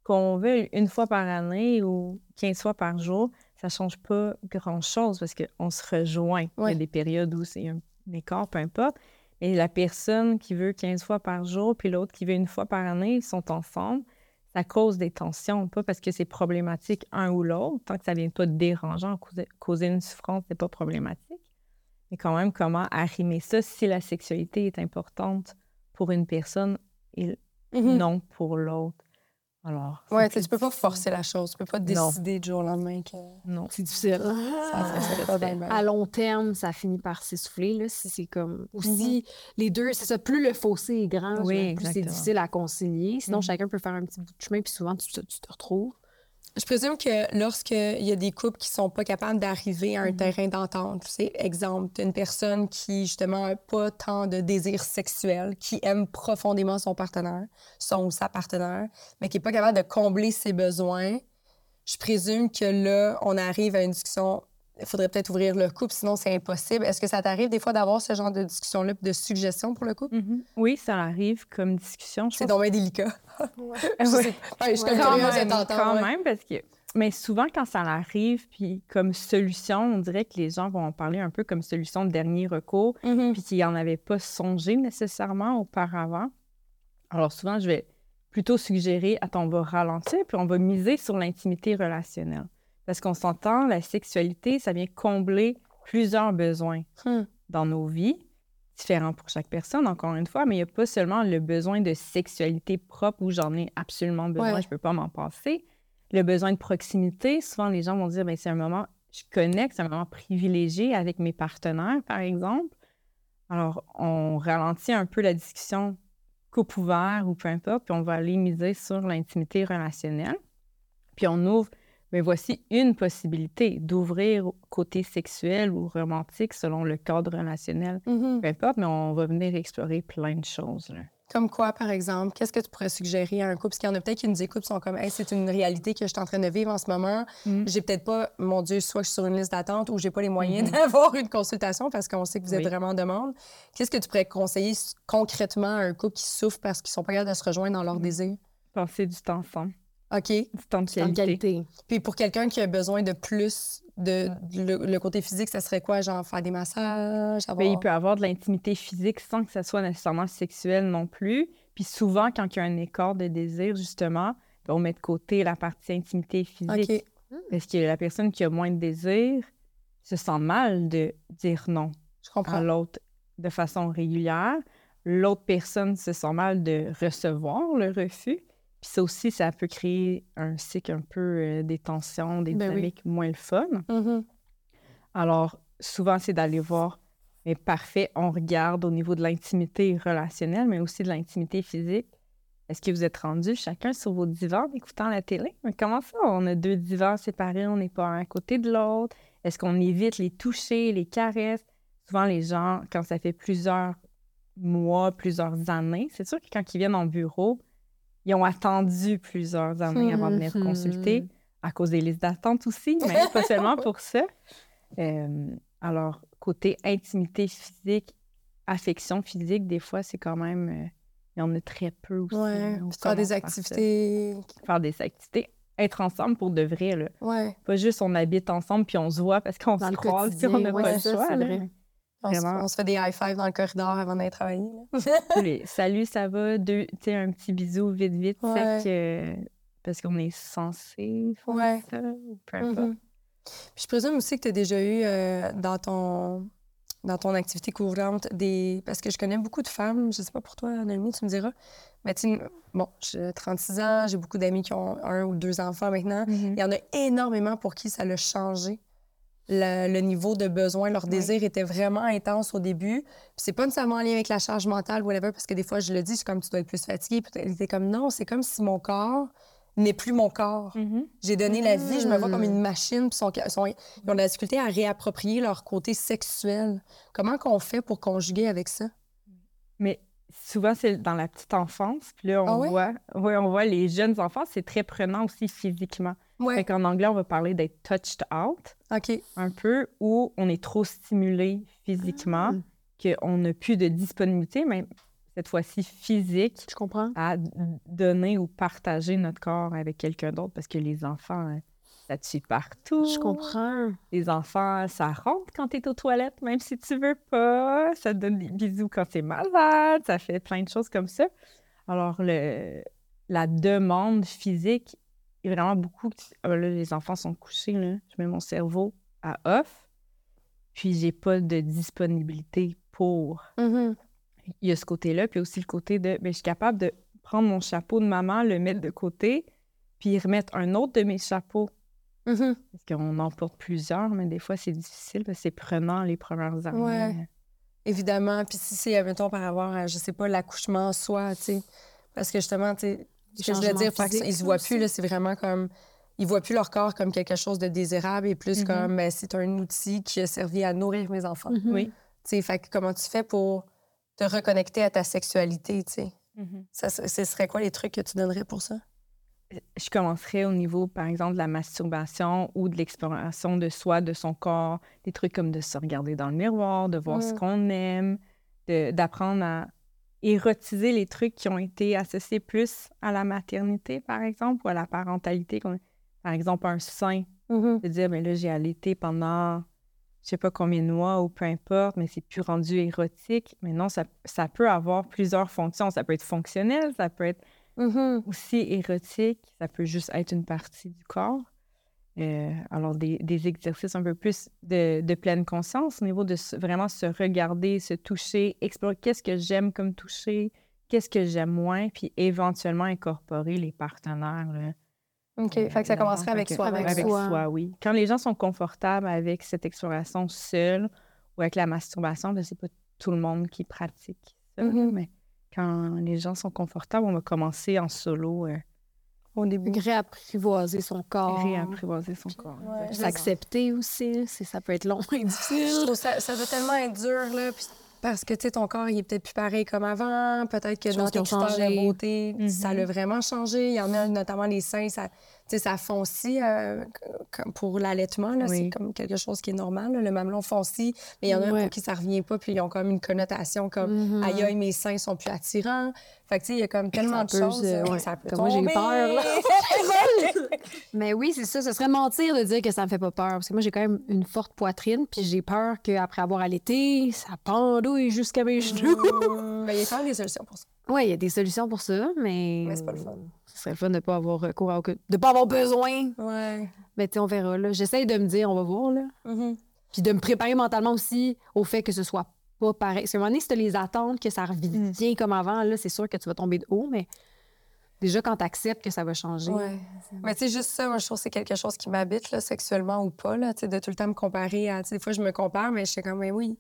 qu'on veut une fois par année ou 15 fois par jour, ça change pas grand-chose parce qu'on se rejoint. Il y a des périodes où c'est un, un écart, peu importe. Et la personne qui veut 15 fois par jour, puis l'autre qui veut une fois par année, ils sont ensemble. Ça cause des tensions, pas parce que c'est problématique un ou l'autre. Tant que ça ne vient pas dérangeant, causer, causer une souffrance, c'est pas problématique. Mais quand même, comment arrimer ça si la sexualité est importante pour une personne et Mhm. non pour l'autre? Alors, Ouais, tu peux pas forcer la chose. Tu peux pas Non. décider du jour au lendemain que Non. C'est difficile. ça fait pas bien, bien. À long terme, ça finit par s'essouffler. Là. Si c'est comme. Aussi, les deux, c'est ça, plus le fossé est grand, Oui, genre, plus c'est difficile à concilier. Sinon, Mhm. chacun peut faire un petit bout de chemin, puis souvent, tu te retrouves. Je présume que lorsqu'il y a des couples qui sont pas capables d'arriver à un Mhm. terrain d'entente, tu sais, exemple, une personne qui, justement, n'a pas tant de désir sexuel, qui aime profondément son partenaire, son ou sa partenaire, mais qui n'est pas capable de combler ses besoins, je présume que là, on arrive à une discussion. Il faudrait peut-être ouvrir le couple, sinon c'est impossible. Est-ce que ça t'arrive des fois d'avoir ce genre de discussion-là, de suggestions pour le couple? Mhm. Oui, ça arrive comme discussion. C'est donc bien délicat. que- Je Ouais. Ouais, je suis comme Quand de même, quand ouais. même, parce que... Mais souvent, quand ça arrive, puis comme solution, on dirait que les gens vont en parler un peu comme solution de dernier recours, Mhm. puis qu'ils n'en avaient pas songé nécessairement auparavant. Alors souvent, je vais plutôt suggérer, attends, on va ralentir, puis on va miser sur l'intimité relationnelle. Parce qu'on s'entend, la sexualité, ça vient combler plusieurs besoins Hmm. dans nos vies, différents pour chaque personne, encore une fois, mais il n'y a pas seulement le besoin de sexualité propre où j'en ai absolument besoin, Ouais. je ne peux pas m'en passer. Le besoin de proximité, souvent les gens vont dire, ben, c'est un moment, je connecte, c'est un moment privilégié avec mes partenaires, par exemple. Alors, on ralentit un peu la discussion coupe ouvert ou peu importe, puis on va aller miser sur l'intimité relationnelle. Puis on ouvre, mais voici une possibilité d'ouvrir côté sexuel ou romantique selon le cadre relationnel, Mhm. peu importe, mais on va venir explorer plein de choses. là. Comme quoi, par exemple? Qu'est-ce que tu pourrais suggérer à un couple? Parce qu'il y en a peut-être qui nous écoutent sont comme, hey, c'est une réalité que je suis en train de vivre en ce moment. Mm. J'ai peut-être pas, mon Dieu, soit je suis sur une liste d'attente ou j'ai pas les moyens Mhm. d'avoir une consultation parce qu'on sait que vous êtes Oui. vraiment en demande. Qu'est-ce que tu pourrais conseiller concrètement à un couple qui souffre parce qu'ils sont pas capables de se rejoindre dans leur Mm. désir? Passer du temps ensemble, OK. du temps de qualité. qualité. Puis pour quelqu'un qui a besoin de plus de, de- le, le côté physique, ça serait quoi? Genre faire des massages? Avoir... Mais il peut avoir de l'intimité physique sans que ça soit nécessairement sexuel non plus. Puis souvent, quand il y a un écart de désir, justement, ben, on met de côté la partie intimité physique. OK. Parce que la personne qui a moins de désir se sent mal de dire non Je à comprends. l'autre de façon régulière. L'autre personne se sent mal de recevoir le refus. Puis ça aussi, ça peut créer un cycle un peu euh, des tensions, des Ben oui. dynamiques moins le fun. Mhm. Alors, souvent, c'est d'aller voir, mais parfait, on regarde au niveau de l'intimité relationnelle, mais aussi de l'intimité physique. Est-ce que vous êtes rendus chacun sur vos divans en écoutant la télé? Mais comment ça? On a deux divans séparés, on n'est pas un à côté de l'autre. Est-ce qu'on évite les toucher, les caresses? Souvent, les gens, quand ça fait plusieurs mois, plusieurs années, c'est sûr que quand ils viennent en bureau, ils ont attendu plusieurs années avant de venir Mhm. consulter, à cause des listes d'attente aussi, mais pas seulement pour ça. Euh, alors, côté intimité physique, affection physique, des fois, c'est quand même. euh, il y en a très peu aussi. Ouais. là. Puis faire des activités. Faire des activités. Être ensemble pour de vrai, là. Ouais. Pas juste on habite ensemble puis on se voit parce qu'on se croise puis on n'a ouais, pas le choix. On se, Vraiment. on se fait des high five dans le corridor avant d'aller travailler. salut, ça va, deux, un petit bisou vite, vite, Ouais. sec, euh, parce qu'on est censé faire Ouais. ça, ou peu importe. Mhm. Puis je présume aussi que tu as déjà eu euh, dans ton dans ton activité courante des parce que je connais beaucoup de femmes, je sais pas pour toi Naomi, tu me diras. Mais tu bon, j'ai 36 ans, j'ai beaucoup d'amis qui ont un ou deux enfants maintenant. Mhm. Il y en a énormément pour qui ça l'a changé. Le, le niveau de besoin, leur désir était vraiment intense au début. Puis c'est pas nécessairement en lien avec la charge mentale, whatever, parce que des fois, je le dis, c'est comme tu dois être plus fatigué. Puis elle était comme non, c'est comme si mon corps n'est plus mon corps. Mhm. J'ai donné la vie, je me vois comme Mm. une machine, puis ils ont de la difficulté à réapproprier leur côté sexuel. Comment qu'on fait pour conjuguer avec ça? Mais souvent, c'est dans la petite enfance. Puis là, on, Ah ouais? voit, ouais, on voit les jeunes enfants, c'est très prenant aussi physiquement. Ouais. Fait qu'en anglais, on va parler d'être touched out, OK. un peu, où on est trop stimulé physiquement, Ah. qu'on n'a plus de disponibilité, même cette fois-ci physique, Je comprends. à donner ou partager notre corps avec quelqu'un d'autre, parce que les enfants, suit partout. Je comprends. Les enfants, ça rentre quand tu es aux toilettes, même si tu veux pas. Ça te donne des bisous quand tu es malade. Ça fait plein de choses comme ça. Alors, le, la demande physique est vraiment beaucoup. Ah, là, les enfants sont couchés, là. Je mets mon cerveau à off. Puis, j'ai pas de disponibilité pour. Mhm. Il y a ce côté-là. Puis aussi le côté de. Ben, je suis capable de prendre mon chapeau de maman, le mettre de côté, puis remettre un autre de mes chapeaux Mhm. parce qu'on en porte plusieurs, mais des fois, c'est difficile parce que c'est prenant les premières années. Ouais. Évidemment. Puis si c'est, mettons, par rapport à, je sais pas, l'accouchement en soi, tu sais. Parce que justement, tu sais, ce que je voulais changements dire, fait que physiques, ils se ça voient aussi. plus, là, c'est vraiment comme. Ils voient plus leur corps comme quelque chose de désirable et plus Mhm. comme, ben, c'est un outil qui a servi à nourrir mes enfants. Mhm. Oui. Tu sais, fait que comment tu fais pour te reconnecter à ta sexualité, tu sais? Ça, ce ce serait quoi les trucs que tu donnerais pour ça? Je commencerais au niveau, par exemple, de la masturbation ou de l'exploration de soi, de son corps, des trucs comme de se regarder dans le miroir, de voir ce Mm. qu'on aime, d'apprendre à érotiser les trucs qui ont été associés plus à la maternité, par exemple, ou à la parentalité. Par exemple, un sein, de dire, mais là, j'ai allaité pendant je sais pas combien de mois ou peu importe, mais c'est plus rendu érotique. Mais non, ça, ça peut avoir plusieurs fonctions. Ça peut être fonctionnel, ça peut être Mhm. aussi érotique, ça peut juste être une partie du corps. Euh, alors, des, des exercices un peu plus de, de pleine conscience au niveau de vraiment se regarder, se toucher, explorer qu'est-ce que j'aime comme toucher, qu'est-ce que j'aime moins, puis éventuellement incorporer les partenaires. là, OK. euh, fait que ça commencerait avec soi. avec Avec soi. soi, oui. Quand les gens sont confortables avec cette exploration seule ou avec la masturbation, c'est pas tout le monde qui pratique ça, Mhm. mais quand les gens sont confortables, on va commencer en solo, euh, au début. Réapprivoiser son corps. réapprivoiser son corps. Ouais. S'accepter aussi, ça peut être long et Je difficile. trouve ça, ça doit tellement être dur, là, puis parce que, tu sais, ton corps, il est peut-être plus pareil comme avant. Peut-être que dans tes critères de beauté, Mhm. ça l'a vraiment changé. Il y en a, notamment les seins, ça, sais, ça foncie euh, pour l'allaitement. C'est comme quelque chose qui est normal. là, Le mamelon foncie, mais il y en a Ouais. pour qui ça revient pas, puis ils ont comme une connotation comme Mhm. aïe aïe, mes seins sont plus attirants. Fait que, tu sais, il y a comme tellement de choses. euh, euh, ouais. Ça peut Comme moi, j'ai peur, là. Mais oui, c'est ça. Ce serait mentir de dire que ça me fait pas peur. Parce que moi, j'ai quand même une forte poitrine, puis j'ai peur qu'après avoir allaité, ça pendouille jusqu'à mes genoux. Mais il y a quand même des solutions pour ça. Oui, il y a des solutions pour ça, mais. Mais c'est pas le fun. Ce serait le fun de ne pas avoir recours à aucun- de pas avoir besoin. Ouais. Mais tu sais, on verra. là. J'essaie de me dire, on va voir. Là. Mhm. Puis de me préparer mentalement aussi au fait que ce soit pas pareil. Parce qu'à un moment donné, si tu les attentes, que ça revient comme avant, là, c'est sûr que tu vas tomber de haut, mais déjà quand tu acceptes que ça va changer. Ouais. Mais tu sais, juste ça, moi, je trouve que c'est quelque chose qui m'habite, là, sexuellement ou pas, là, tu sais, de tout le temps me comparer à. Des fois, je me compare, mais je suis comme, mais oui,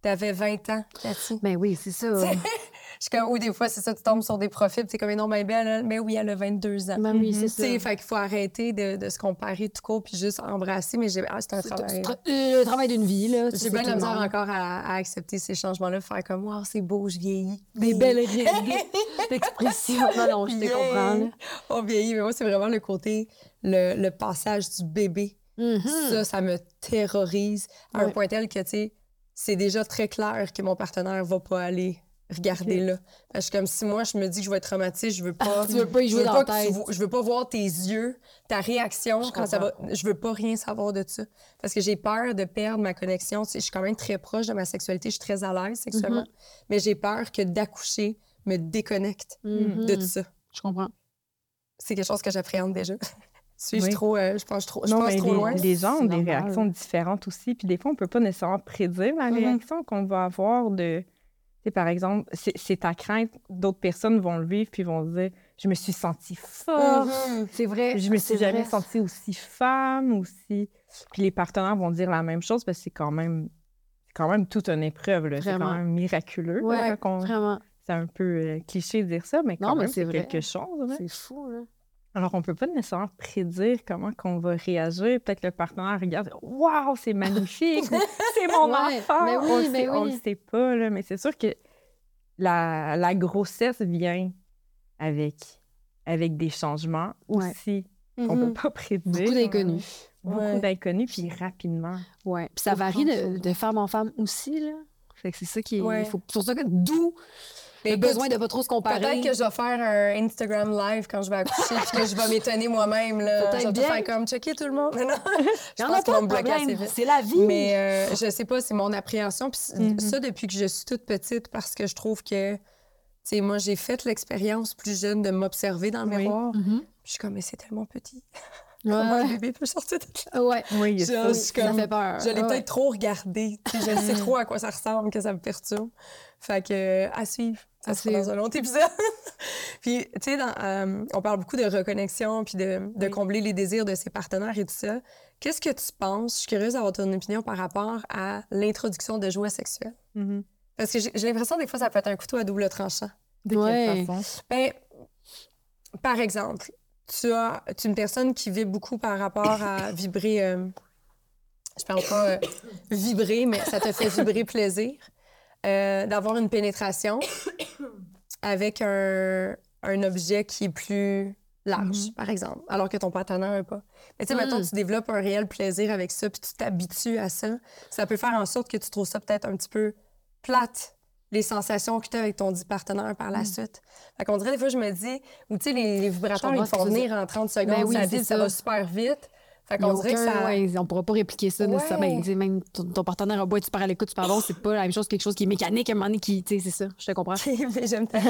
t'avais 20 ans, Cathy. Ben oui, c'est ça. Je suis comme, ou des fois, c'est ça, tu tombes sur des profils, t'es comme, mais non, ben belle, elle, mais oui, elle a 22 ans. Ben oui, c'est Tu ça. sais, fait qu'il faut arrêter de, de se comparer tout court, puis juste embrasser, mais j'ai. Ah, c'est un C'est travail. tra- euh, le travail d'une vie, là. J'ai bien de la misère encore à, à accepter ces changements-là, faire comme, wow, c'est beau, je vieillis. Des belles règles d'expression. Non, non, je te Yeah. comprends. là. On vieillit, mais moi, c'est vraiment le côté, le, le passage du bébé. Mhm. Ça, ça me terrorise à un point tel que, tu sais, c'est déjà très clair que mon partenaire va pas aller regarder là. Parce que comme si moi, je me dis que je vais être traumatisée, je veux pas... Tu veux pas y je jouer veux dans pas tu tête. je veux pas voir tes yeux, ta réaction Je quand ça va... Je veux pas rien savoir de ça. Parce que j'ai peur de perdre ma connexion. Tu sais, je suis quand même très proche de ma sexualité, je suis très à l'aise sexuellement. Mm-hmm. Mais j'ai peur que d'accoucher me déconnecte Mhm. de tout ça. Je comprends. C'est quelque chose que j'appréhende déjà. Suis-je Oui. trop... euh, je pense trop, je non, pense mais trop les, loin? les gens ont des normal. réactions différentes aussi. Puis des fois, on peut pas nécessairement prédire la Mhm. réaction qu'on va avoir de... Sais, par exemple, c'est ta crainte, d'autres personnes vont le vivre puis vont dire « Je me suis sentie forte, Mhm. C'est vrai. je me suis jamais vrai. sentie aussi femme, aussi... » Puis les partenaires vont dire la même chose parce que c'est quand même... Quand même toute une épreuve. C'est quand même miraculeux. Ouais, là, qu'on- Vraiment. C'est un peu euh, cliché de dire ça, mais quand Non, même, c'est quelque chose. C'est fou, là. Alors, on peut pas nécessairement prédire comment qu'on va réagir. Peut-être le partenaire regarde « Waouh, c'est magnifique! c'est mon Ouais, enfant! mais oui, on le mais sait, on oui. le sait pas, là. Mais c'est sûr que la, la grossesse vient avec, avec des changements Ouais. aussi qu'on Mhm. peut pas prédire. Beaucoup d'inconnus. Beaucoup Ouais. d'inconnus, puis rapidement. Ouais. Puis ça varie de, de femme en femme aussi, là. C'est ça qui est. Faut, pour ça que d'où le besoin de pas trop se comparer. Peut-être que je vais faire un Instagram live quand je vais accoucher puis que je vais m'étonner moi-même. là. Peut-être Je vais bien. faire comme checker tout le monde. Mais non, je en pense qu'ils vont me bloquer assez problème. vite. C'est la vie. Mais euh, je sais pas, c'est mon appréhension. Puis Mhm. ça, depuis que je suis toute petite, parce que je trouve que, tu sais, moi, j'ai fait l'expérience plus jeune de m'observer dans le Oui. miroir. Mhm. je suis comme, mais c'est tellement petit. Comment un bébé peut sortir de là? Ouais. Oui, il y a Je- ça. comme- fait peur. Je l'ai Ouais. peut-être trop regardé. Je sais trop à quoi ça ressemble, que ça me perturbe. Fait que, euh, à suivre. Ça À sera dans un autre épisode. puis, tu sais, euh, on parle beaucoup de reconnexion puis de, de Oui. combler les désirs de ses partenaires et tout ça. Qu'est-ce que tu penses? Je suis curieuse d'avoir ton opinion par rapport à l'introduction de jouets sexuels. Mhm. Parce que j'ai j'ai l'impression, des fois, ça peut être un couteau à double tranchant. De Ouais. quelle façon? Ben, par exemple, tu as tu es une personne qui vit beaucoup par rapport à vibrer. euh, je parle pas euh, vibrer, mais ça te fait vibrer plaisir. euh, D'avoir une pénétration avec un, un objet qui est plus large, par exemple, alors que ton partenaire n'a pas. Mais tu sais, Mm. tu développes un réel plaisir avec ça, puis tu t'habitues à ça, ça peut faire en sorte que tu trouves ça peut-être un petit peu plate, les sensations que tu as avec ton dit partenaire par la suite. Fait qu'on dirait, des fois, je me dis, ou tu sais, les, les vibrateurs, ils font venir en 30 secondes, Ben oui, ça ça. ça. va super vite. Fait qu'on dirait que ça... ouais, on pourra pas répliquer ça Ouais. nécessairement. Ben, tu sais, même ton, ton partenaire a beau être super à l'écoute, super bon, c'est pas la même chose que quelque chose qui est mécanique à un moment donné qui, tu sais, c'est ça, je te comprends. Mais j'aime ta...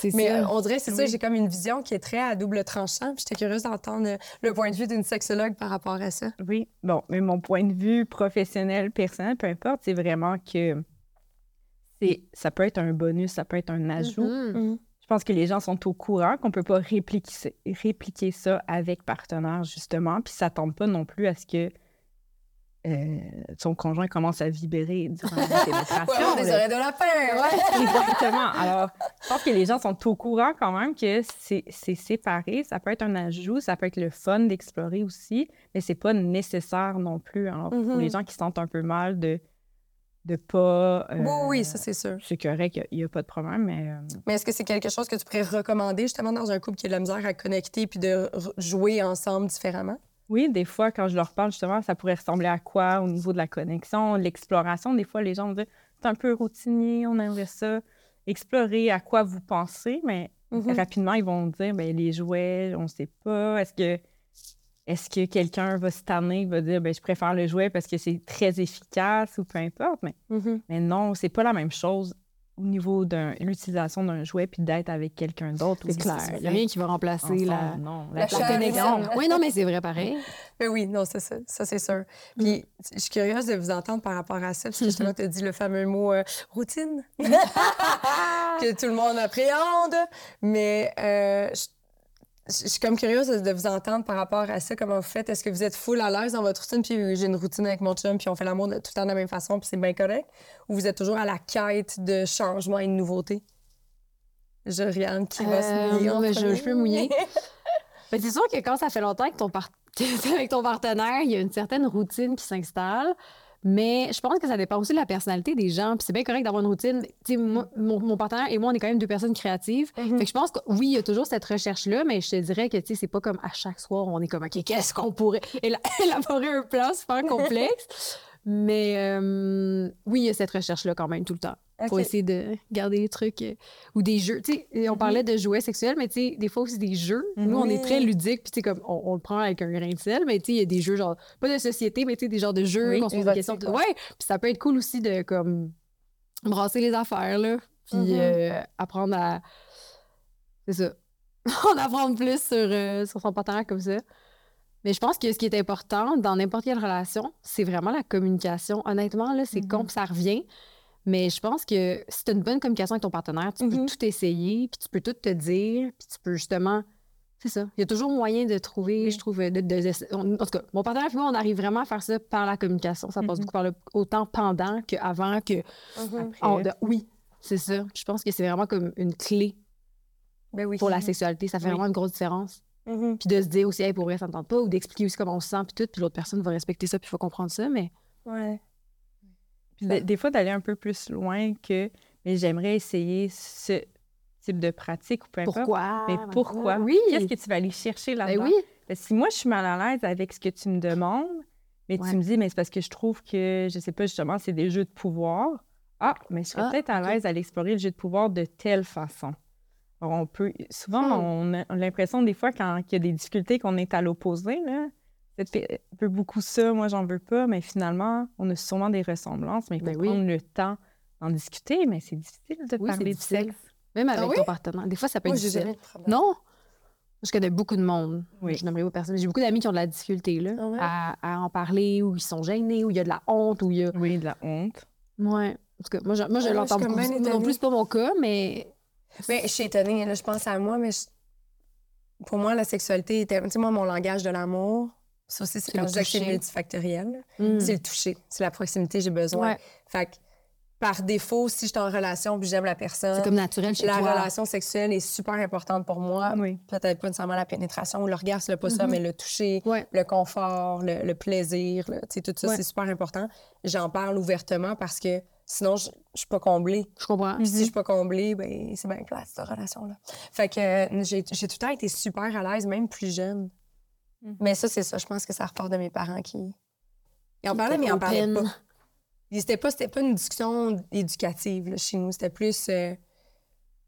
C'est Mais ça. euh, on dirait, c'est ça, j'ai comme une vision qui est très à double tranchant. Puis j'étais curieuse d'entendre euh, le point de vue d'une sexologue par rapport à ça. Oui, bon, mais mon point de vue professionnel, personnel, peu importe, c'est vraiment que c'est, ça peut être un bonus, ça peut être un ajout. Mhm. Je pense que les gens sont au courant qu'on peut pas répliquer, ça- répliquer ça avec partenaire, justement, puis s'attendent pas non plus à ce que euh, son conjoint commence à vibrer durant la pénétration. Ouais, des là. oreilles de lapin! Ouais. Exactement. Alors, je pense que les gens sont au courant quand même que c'est c'est séparé. Ça peut être un ajout, ça peut être le fun d'explorer aussi, mais c'est pas nécessaire non plus. Alors, pour Mhm. les gens qui se sentent un peu mal de de pas. euh, Oui, oui, ça, c'est sûr. C'est correct, il n'y a, pas de problème, mais. euh, Mais est-ce que c'est quelque chose que tu pourrais recommander justement dans un couple qui a de la misère à connecter puis de jouer ensemble différemment? Oui, des fois, quand je leur parle, justement, ça pourrait ressembler à quoi au niveau de la connexion, l'exploration? Des fois, les gens vont dire c'est un peu routinier, on aimerait ça. Explorer à quoi vous pensez, mais Mhm. rapidement, ils vont dire ben, les jouets, on ne sait pas. Est-ce que, est que quelqu'un va se tanner, va dire ben, je préfère le jouet parce que c'est très efficace ou peu importe? Mais, Mhm. mais non, c'est pas la même chose au niveau de l'utilisation d'un jouet puis d'être avec quelqu'un d'autre. C'est aussi. clair. Il n'y a rien qui va remplacer Ensemble, la, non, La la chair connexion. Oui, non, mais c'est vrai pareil. Ben oui, non, c'est ça. Ça, c'est sûr. Puis, je suis curieuse de vous entendre par rapport à ça, parce que justement, tu as dit le fameux mot euh, routine, que tout le monde appréhende. Mais euh, je je suis comme curieuse de vous entendre par rapport à ça, comment vous faites. Est-ce que vous êtes full à l'aise dans votre routine, puis j'ai une routine avec mon chum, puis on fait l'amour de- tout le temps de la même façon, puis c'est bien correct? Ou vous êtes toujours à la quête de changement et de nouveauté? Je Rianne qui va se Euh, mouiller. non, mais je- peux mouiller. C'est sûr que quand ça fait longtemps que, ton par- avec ton partenaire, il y a une certaine routine qui s'installe. Mais je pense que ça dépend aussi de la personnalité des gens. Puis c'est bien correct d'avoir une routine. Tu sais, mon, mon partenaire et moi, on est quand même deux personnes créatives. Mhm. Fait que je pense que oui, il y a toujours cette recherche-là, mais je te dirais que tu sais, c'est pas comme à chaque soir, on est comme, OK, qu'est-ce qu'on pourrait éla- élaborer un plan super complexe. mais euh, oui, il y a cette recherche-là quand même tout le temps pour Ok. essayer de garder les trucs euh, ou des jeux. Tu sais, et on parlait de jouets sexuels, mais tu sais, des fois aussi des jeux. Nous, on est très ludique, puis tu sais, comme on, on le prend avec un grain de sel, mais tu sais, il y a des jeux genre, pas de société, mais tu sais, des genres de jeux Oui, qu'on se pose des questions. de- ouais. Puis ça peut être cool aussi de comme brasser les affaires, là, puis Mhm. euh, apprendre à. C'est ça. en apprendre plus sur, euh, sur son partenaire comme ça. Mais je pense que ce qui est important dans n'importe quelle relation, c'est vraiment la communication. Honnêtement, là, c'est Mhm. con, puis ça revient. Mais je pense que si tu as une bonne communication avec ton partenaire, tu peux tout essayer, puis tu peux tout te dire, puis tu peux justement. C'est ça. Il y a toujours moyen de trouver, je trouve. De, de- de- on- en tout cas, mon partenaire et moi, on arrive vraiment à faire ça par la communication. Ça passe Mhm. beaucoup par le, autant pendant qu'avant que. Mhm. de- oui, c'est ça. Je pense que c'est vraiment comme une clé Ben oui. pour la sexualité. Ça fait Oui. vraiment une grosse différence. Puis de se dire aussi, hey, pour vrai, ça ne tente pas, ou d'expliquer aussi comment on se sent, puis tout, puis l'autre personne va respecter ça, puis il faut comprendre ça, mais Ouais. Puis de- des fois, d'aller un peu plus loin que mais j'aimerais essayer ce type de pratique ou peu importe. pourquoi? Mais pourquoi? Oui! Qu'est-ce que tu vas aller chercher Ben là-dedans? oui! Que si moi, je suis mal à l'aise avec ce que tu me demandes, mais Ouais. tu me dis, mais c'est parce que je trouve que, je sais pas, justement, c'est des jeux de pouvoir. Ah, mais je serais Ah, peut-être à l'aise à l'explorer le jeu de pouvoir de telle façon. Alors, on peut... Souvent, Hmm. on a l'impression, des fois, quand il y a des difficultés, qu'on est à l'opposé, là. Un peu beaucoup ça, moi, j'en veux pas, mais finalement, on a sûrement des ressemblances, mais il faut Ben oui. prendre le temps d'en discuter, mais c'est difficile de Oui, parler difficile. sexe. Même avec Ah oui? ton partenaire. Des fois, ça peut être j'ai difficile. Non? Je connais beaucoup de monde. Oui. Je n'aimerais pas personne. mais J'ai beaucoup d'amis qui ont de la difficulté là, Ah ouais? à, à en parler, ou ils sont gênés, ou il y a de la honte, ou il y a. Oui, de la honte. Ouais. En tout cas, moi, je, moi, je Ah, l'entends beaucoup. Non plus, c'est pas mon cas, mais. Ben, je suis étonnée. Là, je pense à moi, mais je- pour moi, la sexualité était. Tu sais, moi, mon langage de l'amour, ça aussi, c'est C'est quand le je que c'est multifactoriel. Hmm. C'est le toucher. C'est la proximité, j'ai besoin. Ouais. Fait que, par défaut, si je suis en relation puis j'aime la personne, C'est comme naturel chez la toi. relation sexuelle est super importante pour moi. Oui. Peut-être pas nécessairement la pénétration ou l'orgasme, là, pas ça, Mhm. mais le toucher, Ouais. le confort, le, le plaisir, sais, tout ça, Ouais. c'est super important. J'en parle ouvertement parce que sinon, je je suis pas comblée. Je comprends. Si je suis pas comblée, ben c'est bien plate, cette relation-là. Fait que euh, j'ai tout le temps été super à l'aise, même plus jeune. Mhm. Mais ça, c'est ça. Je pense que ça repart de mes parents qui... Ils en parlaient, mais ils en parlaient pas. C'était pas, pas une discussion éducative là, chez nous. C'était plus... euh,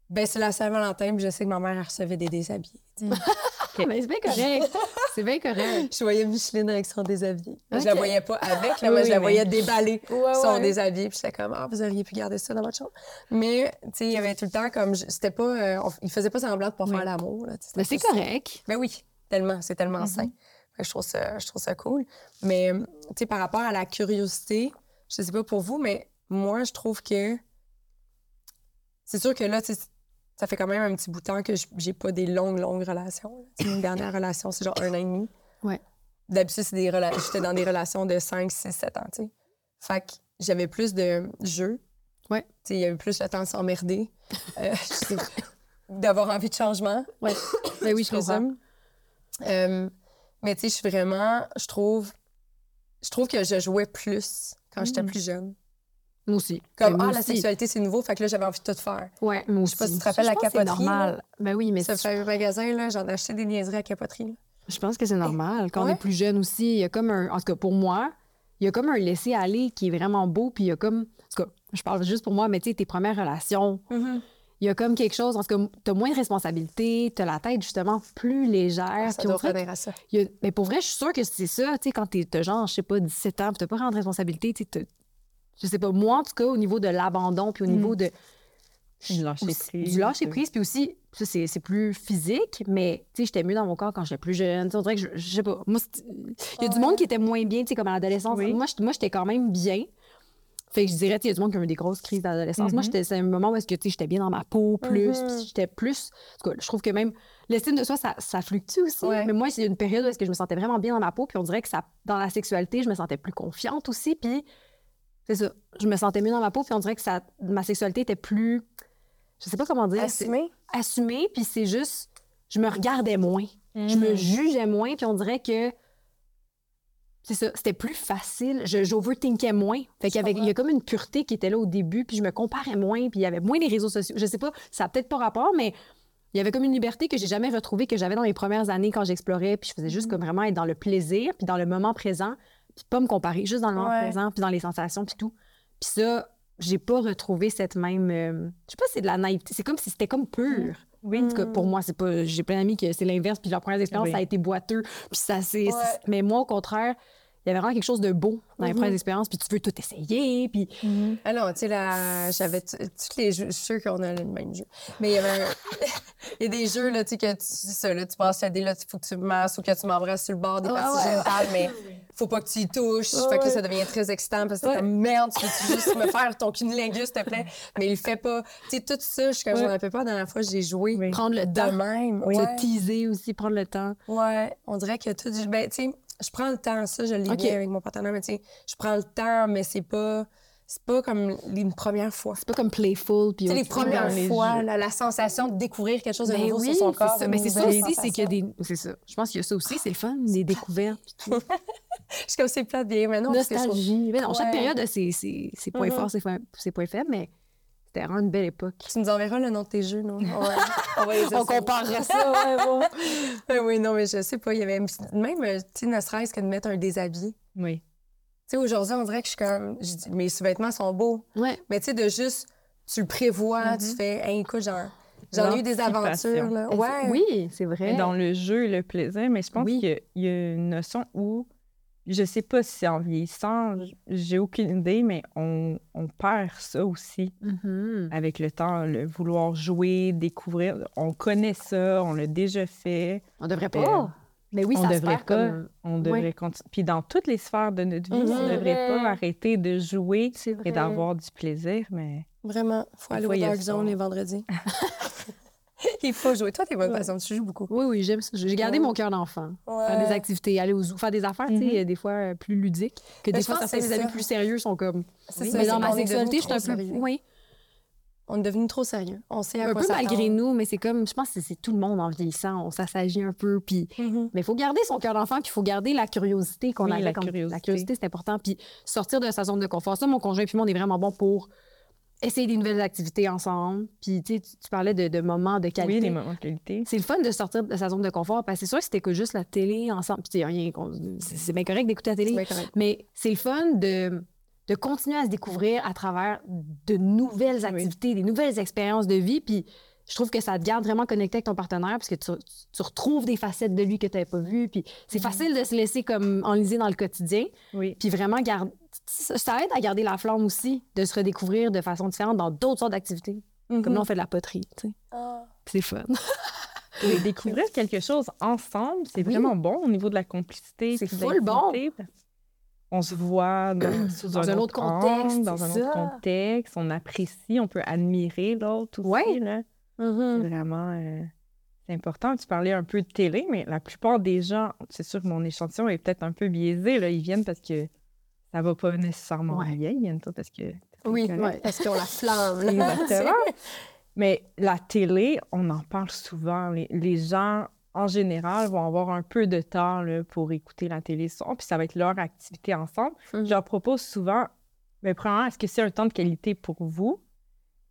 ben, c'est la Saint-Valentin, puis je sais que ma mère, elle recevait des déshabillés. sais. Mais c'est bien correct. c'est bien correct. je voyais Micheline avec son déshabillé. Je Ok. la voyais pas avec, là, Oui, mais je la mais- voyais déballer Ouais, son ouais. déshabillé. Puis j'étais comme, ah, vous auriez pu garder ça dans votre chambre. Mais, tu sais, il y avait tout le temps comme, je- c'était pas, euh, on- il faisait pas semblant de pas Oui. faire l'amour. Mais c'est correct. Ben oui, tellement, c'est tellement Mhm. sain. Je trouve ça, je trouve ça cool. Mais, euh, tu sais, par rapport à la curiosité, je sais pas pour vous, mais moi, je trouve que c'est sûr que là, ça fait quand même un petit bout de temps que j'ai pas des longues, longues relations. Une dernière relation, c'est genre un an et demi. Ouais. D'habitude, c'est des j'étais dans des relations de 5, 6, 7 ans, tu sais. Fait que j'avais plus de jeux. Ouais. Il y avait plus le temps de s'emmerder. Euh, je D'avoir envie de changement. Ouais. Ben oui, je comprends. présume. Euh, mais tu sais, je suis vraiment, je trouve, je trouve que je jouais plus quand j'étais Mm. plus jeune. Moi aussi. Comme, Ben, ah, la aussi. sexualité, c'est nouveau, fait que là, j'avais envie de tout faire. Ouais, moi Je aussi. sais pas si tu te rappelles Je la que c'est capoterie, normal. Ben oui, mais Ce je fameux magasin, là, j'en ai acheté des niaiseries à capoterie. là. je pense que c'est normal. Quand on est plus jeune aussi, il y a comme un. En tout cas, pour moi, il y a comme un laisser-aller qui est vraiment beau. Puis il y a comme. En tout cas, je parle juste pour moi, mais tu sais, tes premières relations, il y a comme quelque chose. En tout cas, t'as moins de responsabilités, t'as la tête justement plus légère. Ah, Ça doit revenir à ça. Il y a- Mais pour vrai, je suis sûre que c'est ça, tu sais, quand t'es t'as genre, je sais pas, 17 ans, puis t'as pas vraiment de responsabilité, tu je sais pas, moi, en tout cas, au niveau de l'abandon, puis au niveau de... Du lâcher prise. Du lâcher prise, puis aussi, ça, c'est c'est plus physique, mais, tu sais, j'étais mieux dans mon corps quand j'étais plus jeune, tu sais, on dirait que, je, je sais pas, moi, il y a du monde qui était moins bien, tu sais, comme à l'adolescence. Oui. Moi, j'étais quand même bien. Fait que je dirais, il y a du monde qui a eu des grosses crises d'adolescence. Moi, Mhm. j'étais- c'est un moment où est-ce que, tu sais, j'étais bien dans ma peau plus, puis j'étais plus... En tout cas, je trouve que même l'estime de soi, ça, ça fluctue aussi. Ouais. Mais moi, c'est une période où est-ce que je me sentais vraiment bien dans ma peau, puis on dirait que ça, dans la sexualité, je me sentais plus confiante aussi, puis c'est ça, je me sentais mieux dans ma peau, puis on dirait que ça, ma sexualité était plus... Je sais pas comment dire. c'est- Assumé. Assumée, puis c'est juste... Je me regardais moins. Je Mm. me jugeais moins, puis on dirait que... C'est ça, c'était plus facile. Je, j'overthinkais moins. Fait qu'il y, avait, il y a comme une pureté qui était là au début, puis je me comparais moins, puis il y avait moins les réseaux sociaux. Je sais pas, ça a peut-être pas rapport, mais il y avait comme une liberté que j'ai jamais retrouvée, que j'avais dans mes premières années quand j'explorais, puis je faisais Mm. juste comme vraiment être dans le plaisir, puis dans le moment présent, puis pas me comparer, juste dans le moment Ouais. présent, puis dans les sensations, puis tout. Puis ça, j'ai pas retrouvé cette même... euh, je sais pas si c'est de la naïveté, c'est comme si c'était comme pur. Oui. En tout cas, pour moi, c'est pas. J'ai plein d'amis que c'est l'inverse, puis leur première expérience, Oui. ça a été boiteux, puis ça c'est. Ouais. Mais moi, au contraire, il y avait vraiment quelque chose de beau dans les Mhm. premières expériences, puis tu veux tout essayer, puis. Ah non, tu sais, là, j'avais tous les jeux. Je suis sûre qu'on a le même jeu. Mais il y avait un- il y a des jeux, là, tu sais, que tu dis ça, là, tu passes à des, là, il faut que tu me masses ou que tu m'embrasses sur le bord des Ouais, parties ouais. génitales, mais faut pas que tu y touches. Ouais, fait que là, ça devient très excitant parce que Ouais. comme merde, tu peux juste me faire ton cunilingus, s'il te plaît? Mais il le fait pas. Tu sais, tout ça, je suis comme, j'en avais pas la dernière fois, j'ai joué. Oui. Prendre le De temps. même. Oui. Se teaser aussi, prendre le temps. Ouais, on dirait que tout. Ben, tu sais, je prends le temps, ça, je l'ai Ok. bien avec mon partenaire, mais tu sais, je prends le temps, mais c'est pas. C'est pas comme une première fois. C'est pas comme playful, puis. Tu sais, les premières les fois, la, la sensation de découvrir quelque chose de Ben nouveau oui, sur son c'est corps. ça. Mais c'est ça aussi, c'est qu'il y a sensation. des. C'est ça. Je pense qu'il y a ça aussi, c'est le fun, des découvertes. puis tout. Je suis comme c'est plate bien que je trouve- Nostalgie. Mais non, chaque Ouais. période a ses, ses, ses points forts, ses, points- ses points faibles, mais c'était vraiment une belle époque. Tu nous enverras le nom de tes jeux, non? Ouais. on va les On essayer. comparera ça, ouais, bon. Oui, non, mais je sais pas. Il y avait même, tu sais, ne serait-ce que de mettre un déshabillé. Oui. Tu sais, aujourd'hui, on dirait que je suis comme. je dis, mes sous-vêtements sont beaux. Ouais. Mais tu sais, de juste. Tu le prévois, tu fais. Hey, écoute, genre. J'en ai eu des aventures, là. Ouais. Oui, c'est vrai. Mais dans le jeu, le plaisir, mais je pense Oui. qu'il y a une notion où, je sais pas si c'est en vieillissant, j'ai aucune idée, mais on, on perd ça aussi Mhm. avec le temps, le vouloir jouer, découvrir. On connaît ça, on l'a déjà fait, On devrait Euh, pas. Mais oui, on ça se devrait perd pas. comme- on devrait continuer. Puis dans toutes les sphères de notre vie, on ne devrait vrai. pas arrêter de jouer et d'avoir du plaisir, mais Vraiment. Faut aller au Dark. Zone les vendredis. Il faut jouer. Toi, t'es bonne Ouais. patiente. Tu joues beaucoup. Oui, oui, j'aime ça. J'ai gardé Ouais. mon cœur d'enfant. Ouais. Faire des activités, aller au zoo, faire des affaires, tu sais, Mhm. des fois euh, plus ludiques. Que Mais des fois, certains c'est des amis plus sérieux sont comme. C'est Oui, ça, mais dans ma sexualité, je suis un peu. sérieux. Oui, On est devenu trop sérieux. On sait à un quoi peu malgré nous, mais c'est comme. Je pense que c'est- tout le monde en vieillissant. On s'assagit un peu. Puis. Mhm. Mais il faut garder son cœur d'enfant, puis il faut garder la curiosité qu'on Oui, avait. la comme- curiosité. La curiosité, c'est important. Puis sortir de sa zone de confort. Ça, mon conjoint puis moi, on est vraiment bon pour essayer des nouvelles activités ensemble. Puis, tu sais, tu parlais de, de moments de qualité. oui, les moments de qualité. C'est le fun de sortir de sa zone de confort parce que c'est sûr que si t'écoutes juste la télé ensemble, puis c'est bien correct d'écouter la télé, bien correct. mais c'est le fun de, de continuer à se découvrir à travers de nouvelles activités, des nouvelles expériences de vie. Puis je trouve que ça te garde vraiment connecté avec ton partenaire parce que tu, tu retrouves des facettes de lui que tu n'avais pas vues. Puis c'est facile de se laisser comme enliser dans le quotidien. Oui. Puis vraiment, garde, ça, aide à garder la flamme aussi, de se redécouvrir de façon différente dans d'autres sortes d'activités. Comme Mhm. là, on fait de la poterie, tu sais. Ah. Puis C'est fun. Et découvrir quelque chose ensemble, c'est Oui. vraiment bon au niveau de la complicité. C'est full bon. parce qu'on se voit dans, sous Dans un autre contexte, dans un autre contexte. On apprécie, on peut admirer l'autre aussi. Ouais. là. Mhm. C'est vraiment euh, c'est important. Tu parlais un peu de télé, mais la plupart des gens, c'est sûr que mon échantillon est peut-être un peu biaisé. Là. Ils viennent parce que ça va pas nécessairement Ouais. bien. Ils viennent pas parce que. Oui, ouais, parce qu'ils ont la flamme. Exactement. Mais la télé, on en parle souvent. Les, les gens, en général, vont avoir un peu de temps là, pour écouter la télé son, puis ça va être leur activité ensemble. Mhm. Je leur propose souvent Mais premièrement, est-ce que c'est un temps de qualité pour vous?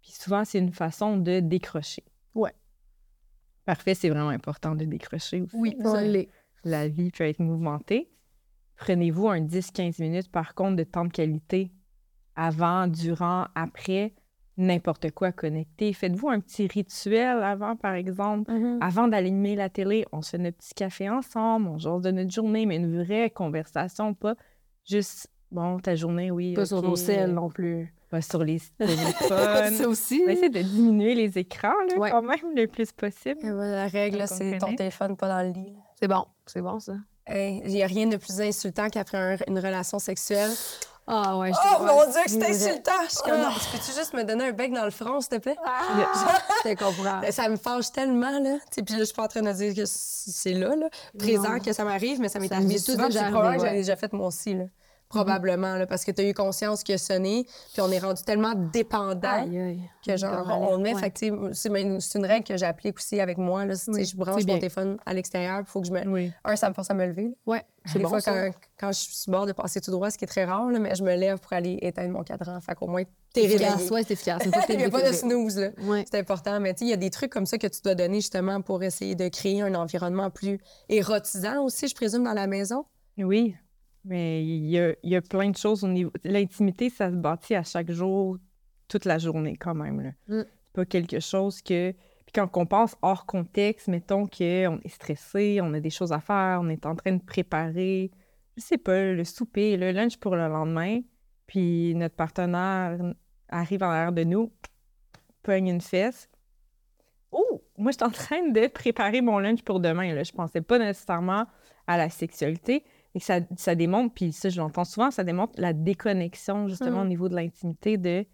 Puis souvent, c'est une façon de décrocher. Ouais. Parfait, c'est vraiment important de décrocher aussi. Oui, ça l'est. La vie peut être mouvementée. Prenez-vous un 10-15 minutes, par contre, de temps de qualité avant, durant, après, n'importe quoi connecté. Faites-vous un petit rituel avant, par exemple. Mhm. Avant d'allumer la télé, on se fait notre petit café ensemble, on jase de notre journée, mais une vraie conversation, pas juste, bon, ta journée, oui. Pas sur nos selles euh, non plus. Pas sur les téléphones. ça aussi. On va essayer de diminuer les écrans, là, Ouais. quand même, le plus possible. Et voilà, la règle, c'est ton téléphone pas dans le lit. C'est bon. C'est bon, ça. Hey, Il n'y a rien de plus insultant qu'après un- une relation sexuelle. Ah ouais, je Oh mon. Dieu, que c'est Vrai. insultant! Je suis comme, Ah. non, peux-tu juste me donner un bec dans le front, s'il te plaît? Je te comprends. Ça me fâche tellement, là. Puis là, je suis pas en train de dire que c'est là, là, présent, que ça m'arrive, mais ça m'est arrivé souvent. C'est probablement que j'avais déjà fait moi aussi, là. Probablement, là, parce que tu as eu conscience qu'il a sonné, puis on est rendu tellement dépendant Aïe, aïe. que, genre, on, on met. Que, c'est une règle que j'applique aussi avec moi, là. Oui, je branche mon téléphone à l'extérieur, il faut que je me. Oui. Un, ça me force à me lever. là. Ouais, Des bon, fois, ça. quand, quand je suis sur bord de passer tout droit, ce qui est très rare, là, mais je me lève pour aller éteindre mon cadran. Fait qu'au moins, t'es efficace. Ouais, c'est efficace. Que Il n'y a pas de snooze, là. Ouais. C'est important. Mais tu sais, il y a des trucs comme ça que tu dois donner justement pour essayer de créer un environnement plus érotisant aussi, je présume, dans la maison. Oui, mais il y a, il y a plein de choses au niveau. L'intimité, ça se bâtit à chaque jour, toute la journée quand même. là. Mm. C'est pas quelque chose que. Puis quand on pense hors contexte, mettons qu'on est stressé, on a des choses à faire, on est en train de préparer, je sais pas, le souper, le lunch pour le lendemain, puis notre partenaire arrive en arrière de nous, pogne une fesse. Oh, moi, je suis en train de préparer mon lunch pour demain. Là. Je pensais pas nécessairement à la sexualité. Et ça, ça démontre, puis ça, je l'entends souvent, ça démontre la déconnexion, justement, Mm. au niveau de l'intimité, de,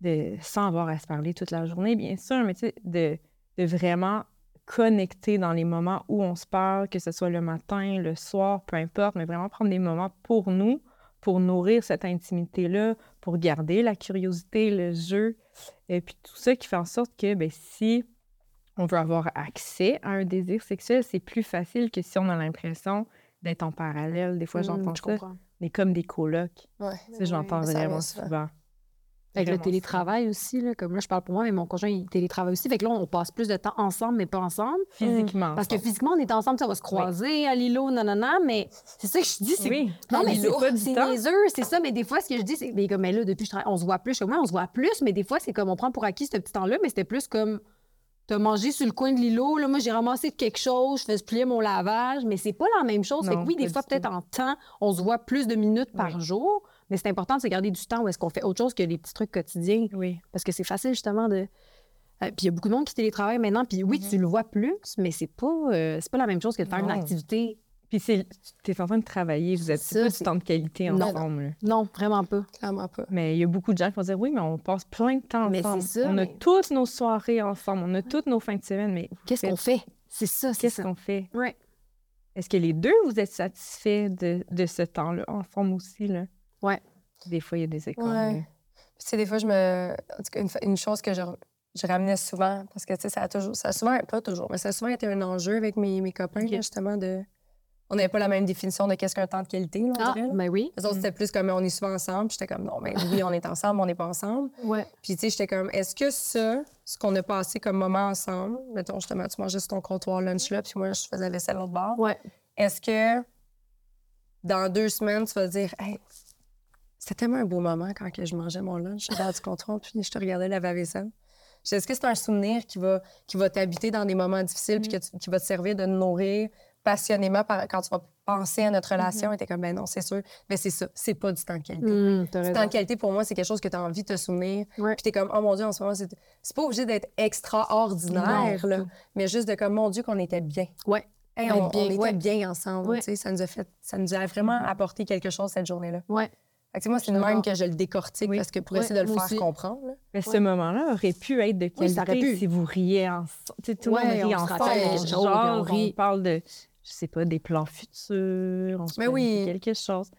de, sans avoir à se parler toute la journée, bien sûr, mais tu sais, de, de vraiment connecter dans les moments où on se parle, que ce soit le matin, le soir, peu importe, mais vraiment prendre des moments pour nous, pour nourrir cette intimité-là, pour garder la curiosité, le jeu, et puis tout ça qui fait en sorte que, ben, si on veut avoir accès à un désir sexuel, c'est plus facile que si on a l'impression d'être en parallèle. Des fois, j'entends je ça. comprends. Est comme des colocs. Ouais. Ça, je l'entends ça vraiment arrive souvent. Avec le télétravail aussi, là, comme là, je parle pour moi, mais mon conjoint, il télétravaille aussi. Fait que là, on passe plus de temps ensemble, mais pas ensemble. Physiquement. Parce que physiquement, on est ensemble, ça va se croiser à l'îlot, nanana, mais c'est ça que je dis, c'est oui. Non, mais c'est pas du c'est temps. niaiseux, c'est ça. Mais des fois, ce que je dis, c'est. Mais comme, mais là, depuis que je travaille, on se voit plus. Comme, Ouais, on se voit plus, mais des fois, c'est comme, on prend pour acquis ce petit temps-là, mais c'était plus comme. T'as mangé sur le coin de l'îlot, là, moi j'ai ramassé quelque chose, je fais plier mon lavage, mais c'est pas la même chose. fait Non, que oui, des fois, peut-être en temps, on se voit plus de minutes par jour, mais c'est important de se garder du temps où est-ce qu'on fait autre chose que les petits trucs quotidiens, Oui. parce que c'est facile justement de. Euh, puis il y a beaucoup de monde qui télétravaille maintenant, puis oui, tu le vois plus, mais c'est pas, euh, c'est pas la même chose que de faire une activité. Puis c'est, tu es en train de travailler, vous êtes pas du temps de qualité Non. ensemble. là. Non, vraiment pas. Clairement pas. Mais il y a beaucoup de gens qui vont dire oui, mais on passe plein de temps Mais ensemble. ça, on a toutes nos soirées ensemble, on a toutes nos fins de semaine, mais Qu'est-ce qu'on fait? C'est ça, c'est Qu'est-ce qu'on fait? Ouais. Est-ce que les deux, vous êtes satisfaits de, de ce temps-là ensemble aussi? Là? Ouais. Des fois, il y a des écarts. Ouais. tu sais, des fois, je me. En tout cas, une, une chose que je, je ramenais souvent, parce que, tu sais, ça a toujours. Ça a souvent. Pas toujours, mais ça a souvent été un enjeu avec mes, mes copains, là, justement, de. On n'avait pas la même définition de qu'est-ce qu'un temps de qualité, là, on Ah, dirait. là. ben oui. Eux autres, c'était plus comme on est souvent ensemble. Puis j'étais comme, non, mais oui, on est ensemble, on n'est pas ensemble. Ouais. Puis, tu sais, j'étais comme, est-ce que ça, ce qu'on a passé comme moment ensemble, mettons, justement, tu mangeais sur ton comptoir lunch là, puis moi, je faisais la vaisselle à l'autre bord. Ouais. Est-ce que dans deux semaines, tu vas dire, hey, c'était tellement un beau moment quand que je mangeais mon lunch dans du comptoir, puis je te regardais la vaisselle. Est-ce que c'est un souvenir qui va, qui va t'habiter dans des moments difficiles, puis que tu- qui va te servir de nourrir passionnément par- quand tu vas penser à notre relation? Et t'es comme, ben non, c'est sûr. Mais c'est ça, c'est pas du temps de qualité. T'as Du temps de qualité, pour moi, c'est quelque chose que tu as envie de te souvenir. Ouais. Puis t'es comme, oh mon Dieu, en ce moment, c'est c'est pas obligé d'être extraordinaire, Non, là, mais juste de comme, mon Dieu, qu'on était bien. Ouais. Hey, on, bien, on était ouais. bien ensemble. Ouais. tu sais, Ça nous a fait, ça nous a vraiment apporté quelque chose cette journée-là. Ouais. Fait que, moi, c'est suis même que je le décortique Oui. parce que pour Ouais, essayer de le faire aussi. comprendre. là. Mais ce Ouais. moment-là aurait pu être de Oui, ça qualité aurait pu. si vous riez ensemble. Tu sais, tout Ouais, le monde rit ensemble. rappelle on puis on rit. parle de, je sais pas, des plans futurs, on se Mais oui. quelque chose.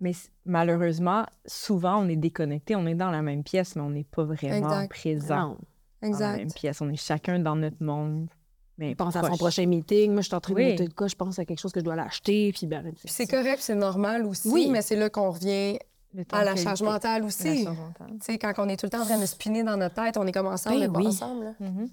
Mais malheureusement, souvent, on est déconnecté, on est dans la même pièce, mais on n'est pas vraiment Exact. présent Non. dans la Exact. même pièce. On est chacun dans notre monde. Mais pense à son prochain meeting. Moi, je suis en train de Oui. monter de quoi. Je pense à quelque chose que je dois l'acheter. Puis, ben, Puis c'est correct, c'est normal aussi, Oui. mais c'est là qu'on revient Le temps de la charge mentale La aussi. charge mentale. Tu sais, quand on est tout le temps en train de spinner dans notre tête, on est comme ensemble, Ben mais pas oui. ensemble. là. Mhm.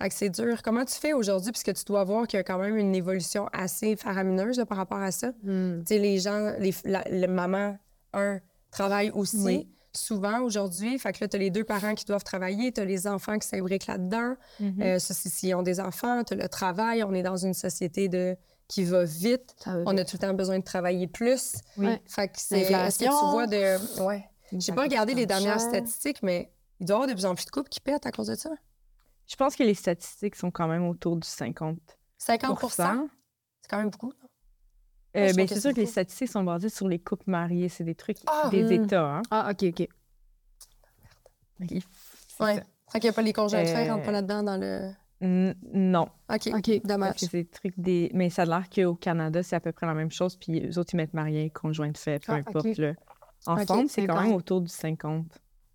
Fait que c'est dur. Comment tu fais aujourd'hui? Puisque tu dois voir qu'il y a quand même une évolution assez faramineuse là, par rapport à ça? Hmm. Tu sais, les gens, les, la, le maman, un, travaille aussi. Oui. Souvent aujourd'hui, fait que là, tu as les deux parents qui doivent travailler, tu as les enfants qui s'imbriquent là-dedans. Euh, ça, c'est s'ils ont des enfants, tu as le travail. On est dans une société de, qui va vite. Va On a tout le temps besoin de travailler plus. Oui. Fait que c'est. Est-ce que tu vois de. Ouais. J'ai pas regardé les dernières cher. statistiques, mais il doit y avoir de plus en plus de couples qui pètent à cause de ça. Je pense que les statistiques sont quand même autour du 50 50% C'est quand même beaucoup. non? Euh, ben, c'est sûr que les statistiques sont basées sur les couples mariés. C'est des trucs, Ah! des Hmm. États. Hein? Ah, OK, OK. Il- c'est Ouais. ça. Fait qu'il n'y a pas les conjoints de fait, Euh, rentrent pas là-dedans dans le. N- non. OK. OK. Dommage. C'est des trucs des... Mais ça a l'air qu'au Canada, c'est à peu près la même chose. Puis eux autres, ils mettent mariés, conjoint de fait, peu Ah, importe. ok. là. Ensemble, c'est quand 50. même autour du 50.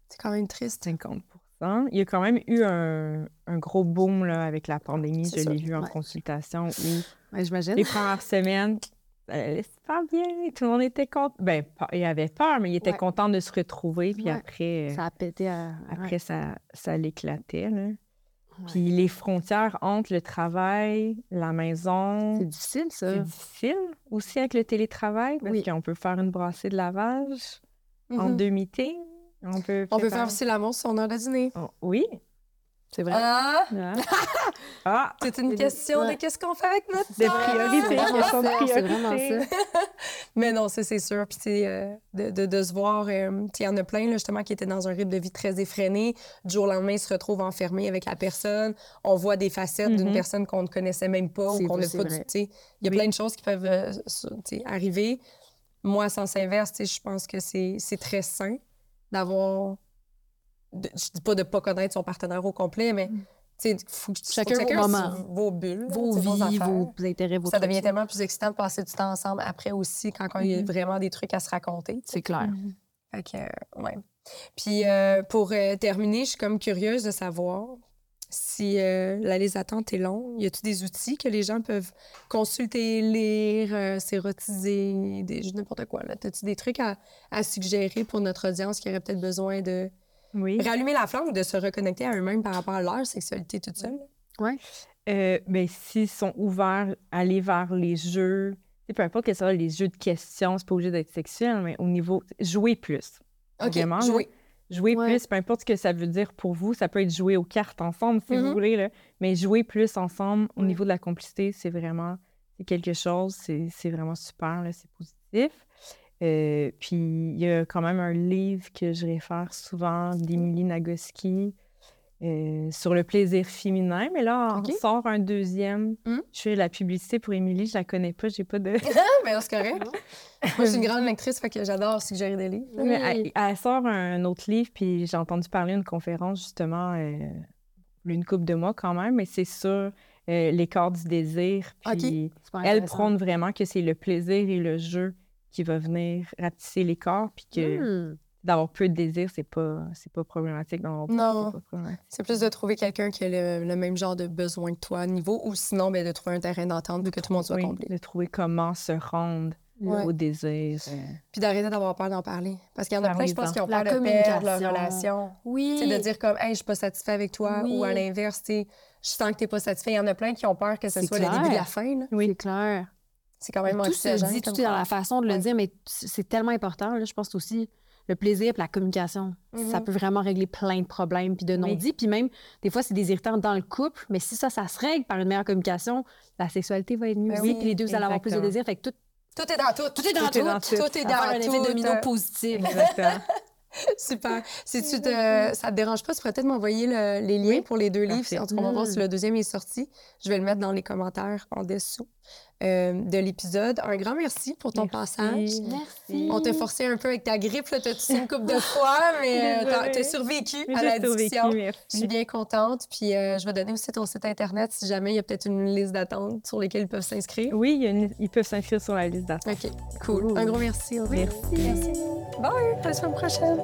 C'est quand même triste. 50 Il y a quand même eu un, un gros boom là, avec la pandémie. Je l'ai vu en Ouais. consultation où Ouais, les premières semaines, allait super bien. Tout le monde était content. Ben, pas- il avait peur, mais il était Ouais. content de se retrouver. Puis après, euh, Ça a pété à... après ça, ça l'éclatait. Puis les frontières entre le travail, la maison, C'est difficile, ça. c'est difficile aussi avec le télétravail parce Oui. qu'on peut faire une brassée de lavage en Mhm. deux meetings. On peut, On peut faire aussi l'amour sur son heure de dîner. Oh, oui. C'est vrai. Ah! Ah. Ah. C'est une question de qu'est-ce qu'on fait avec notre Des temps? priorités. C'est vraiment question de ça, c'est vraiment priorité. ça. Mais non, ça, c'est sûr. Puis, tu euh, de, de, de se voir, euh, il y en a plein, là, justement, qui étaient dans un rythme de vie très effréné. Du jour au lendemain, ils se retrouvent enfermés avec la personne. On voit des facettes d'une Mhm. personne qu'on ne connaissait même pas ou qu'on n'a pas du. il y a Oui. plein de choses qui peuvent euh, arriver. Moi, à sens inverse, je pense que c'est c'est très sain d'avoir. de- je dis pas de pas connaître son partenaire au complet, mais. tu sais, faut que- faut que Chacun vos moments. vos bulles, Vos vies, affaires vos intérêts, vos ça trucs. devient tellement plus excitant de passer du temps ensemble après aussi, quand, quand il y a Mhm. vraiment des trucs à se raconter. C'est clair. Fait que, euh, ouais. Puis euh, pour euh, terminer, je suis comme curieuse de savoir si euh, la liste d'attente est longue? Y a-t-il des outils que les gens peuvent consulter, lire, euh, s'érotiser, des, n'importe quoi? Là? As-tu des trucs à, à suggérer pour notre audience qui aurait peut-être besoin de Oui. rallumer la flamme ou de se reconnecter à eux-mêmes par rapport à leur sexualité toute seule? Euh, ben, s'ils sont ouverts à aller vers les jeux, peu importe que ce soit les jeux de questions, c'est pas obligé d'être sexuel, mais au niveau. Jouer plus. OK, Vraiment, jouer. Jouer Ouais. plus, peu importe ce que ça veut dire pour vous, ça peut être jouer aux cartes ensemble si vous voulez, là. mais jouer plus ensemble au niveau de la complicité, c'est vraiment quelque chose, c'est vraiment super, c'est positif. Euh, puis il y a quand même un livre que je réfère souvent d'Émilie Nagoski euh, sur le plaisir féminin, mais là, on sort un deuxième. Mhm. Je fais la publicité pour Émilie, je la connais pas, j'ai pas de... Ah, ben, c'est correct. Moi, je suis une grande lectrice, fait que j'adore suggérer des livres. Oui. Mais elle, elle sort un autre livre, puis j'ai entendu parler d'une conférence justement, euh, une couple de mois quand même, mais c'est sur euh, l'écart du désir. Puis elle prône vraiment que c'est le plaisir et le jeu qui va venir rapetisser l'écart, puis que Hmm. D'avoir peu de désir, c'est pas, c'est pas problématique. Dans Non. c'est. C'est plus de trouver quelqu'un qui a le, le même genre de besoin que toi à niveau, ou sinon, ben, de trouver un terrain d'entente pour que tout le monde soit Oui, comblé. de trouver comment se rendre Ouais. au désir. euh. Puis d'arrêter d'avoir peur d'en parler. Parce qu'il y en a plein, je pense, qui ont peur de perdre leur communication. relation. Oui. Sais, de dire comme, hey, je suis pas satisfait avec toi, Oui. ou à l'inverse, je sens que t'es pas satisfait. Il y en a plein qui ont peur que ce C'est soit le clair. début de la fin. là. C'est clair. C'est quand même tout se dit, tout est dans la façon de le Ouais. dire, mais c'est tellement important. Là, je pense aussi le plaisir et la communication. Ça Mhm. peut vraiment régler plein de problèmes puis de non-dits. Puis même, des fois, c'est des irritants dans le couple, mais si ça, ça se règle par une meilleure communication, la sexualité va être mieux. Ben aussi, oui, puis les deux, vous allez avoir plus de désir. Fait que tout, Tout est dans tout. tout est dans Tout tout. est dans tout. Tout est dans un effet domino positif. Exactement. Super. Si tu te, ça te dérange pas, tu pourrais peut-être m'envoyer le- les liens Oui. pour les deux livres. En tout cas, on va voir si le deuxième est sorti. Je vais le mettre dans les commentaires en dessous euh, de l'épisode. Un grand merci pour ton passage. Merci. On t'a forcé un peu avec ta grippe, t'as toussé une couple de fois, mais euh, t'as, survécu Mais à la discussion. Je suis bien contente. Puis euh, je vais donner aussi ton site Internet si jamais il y a peut-être une liste d'attente sur lesquelles ils peuvent s'inscrire. Oui, il y a une- ils peuvent s'inscrire sur la liste d'attente. OK, cool. Un gros merci. Audrey. Merci. Merci. Bye, à la semaine prochaine.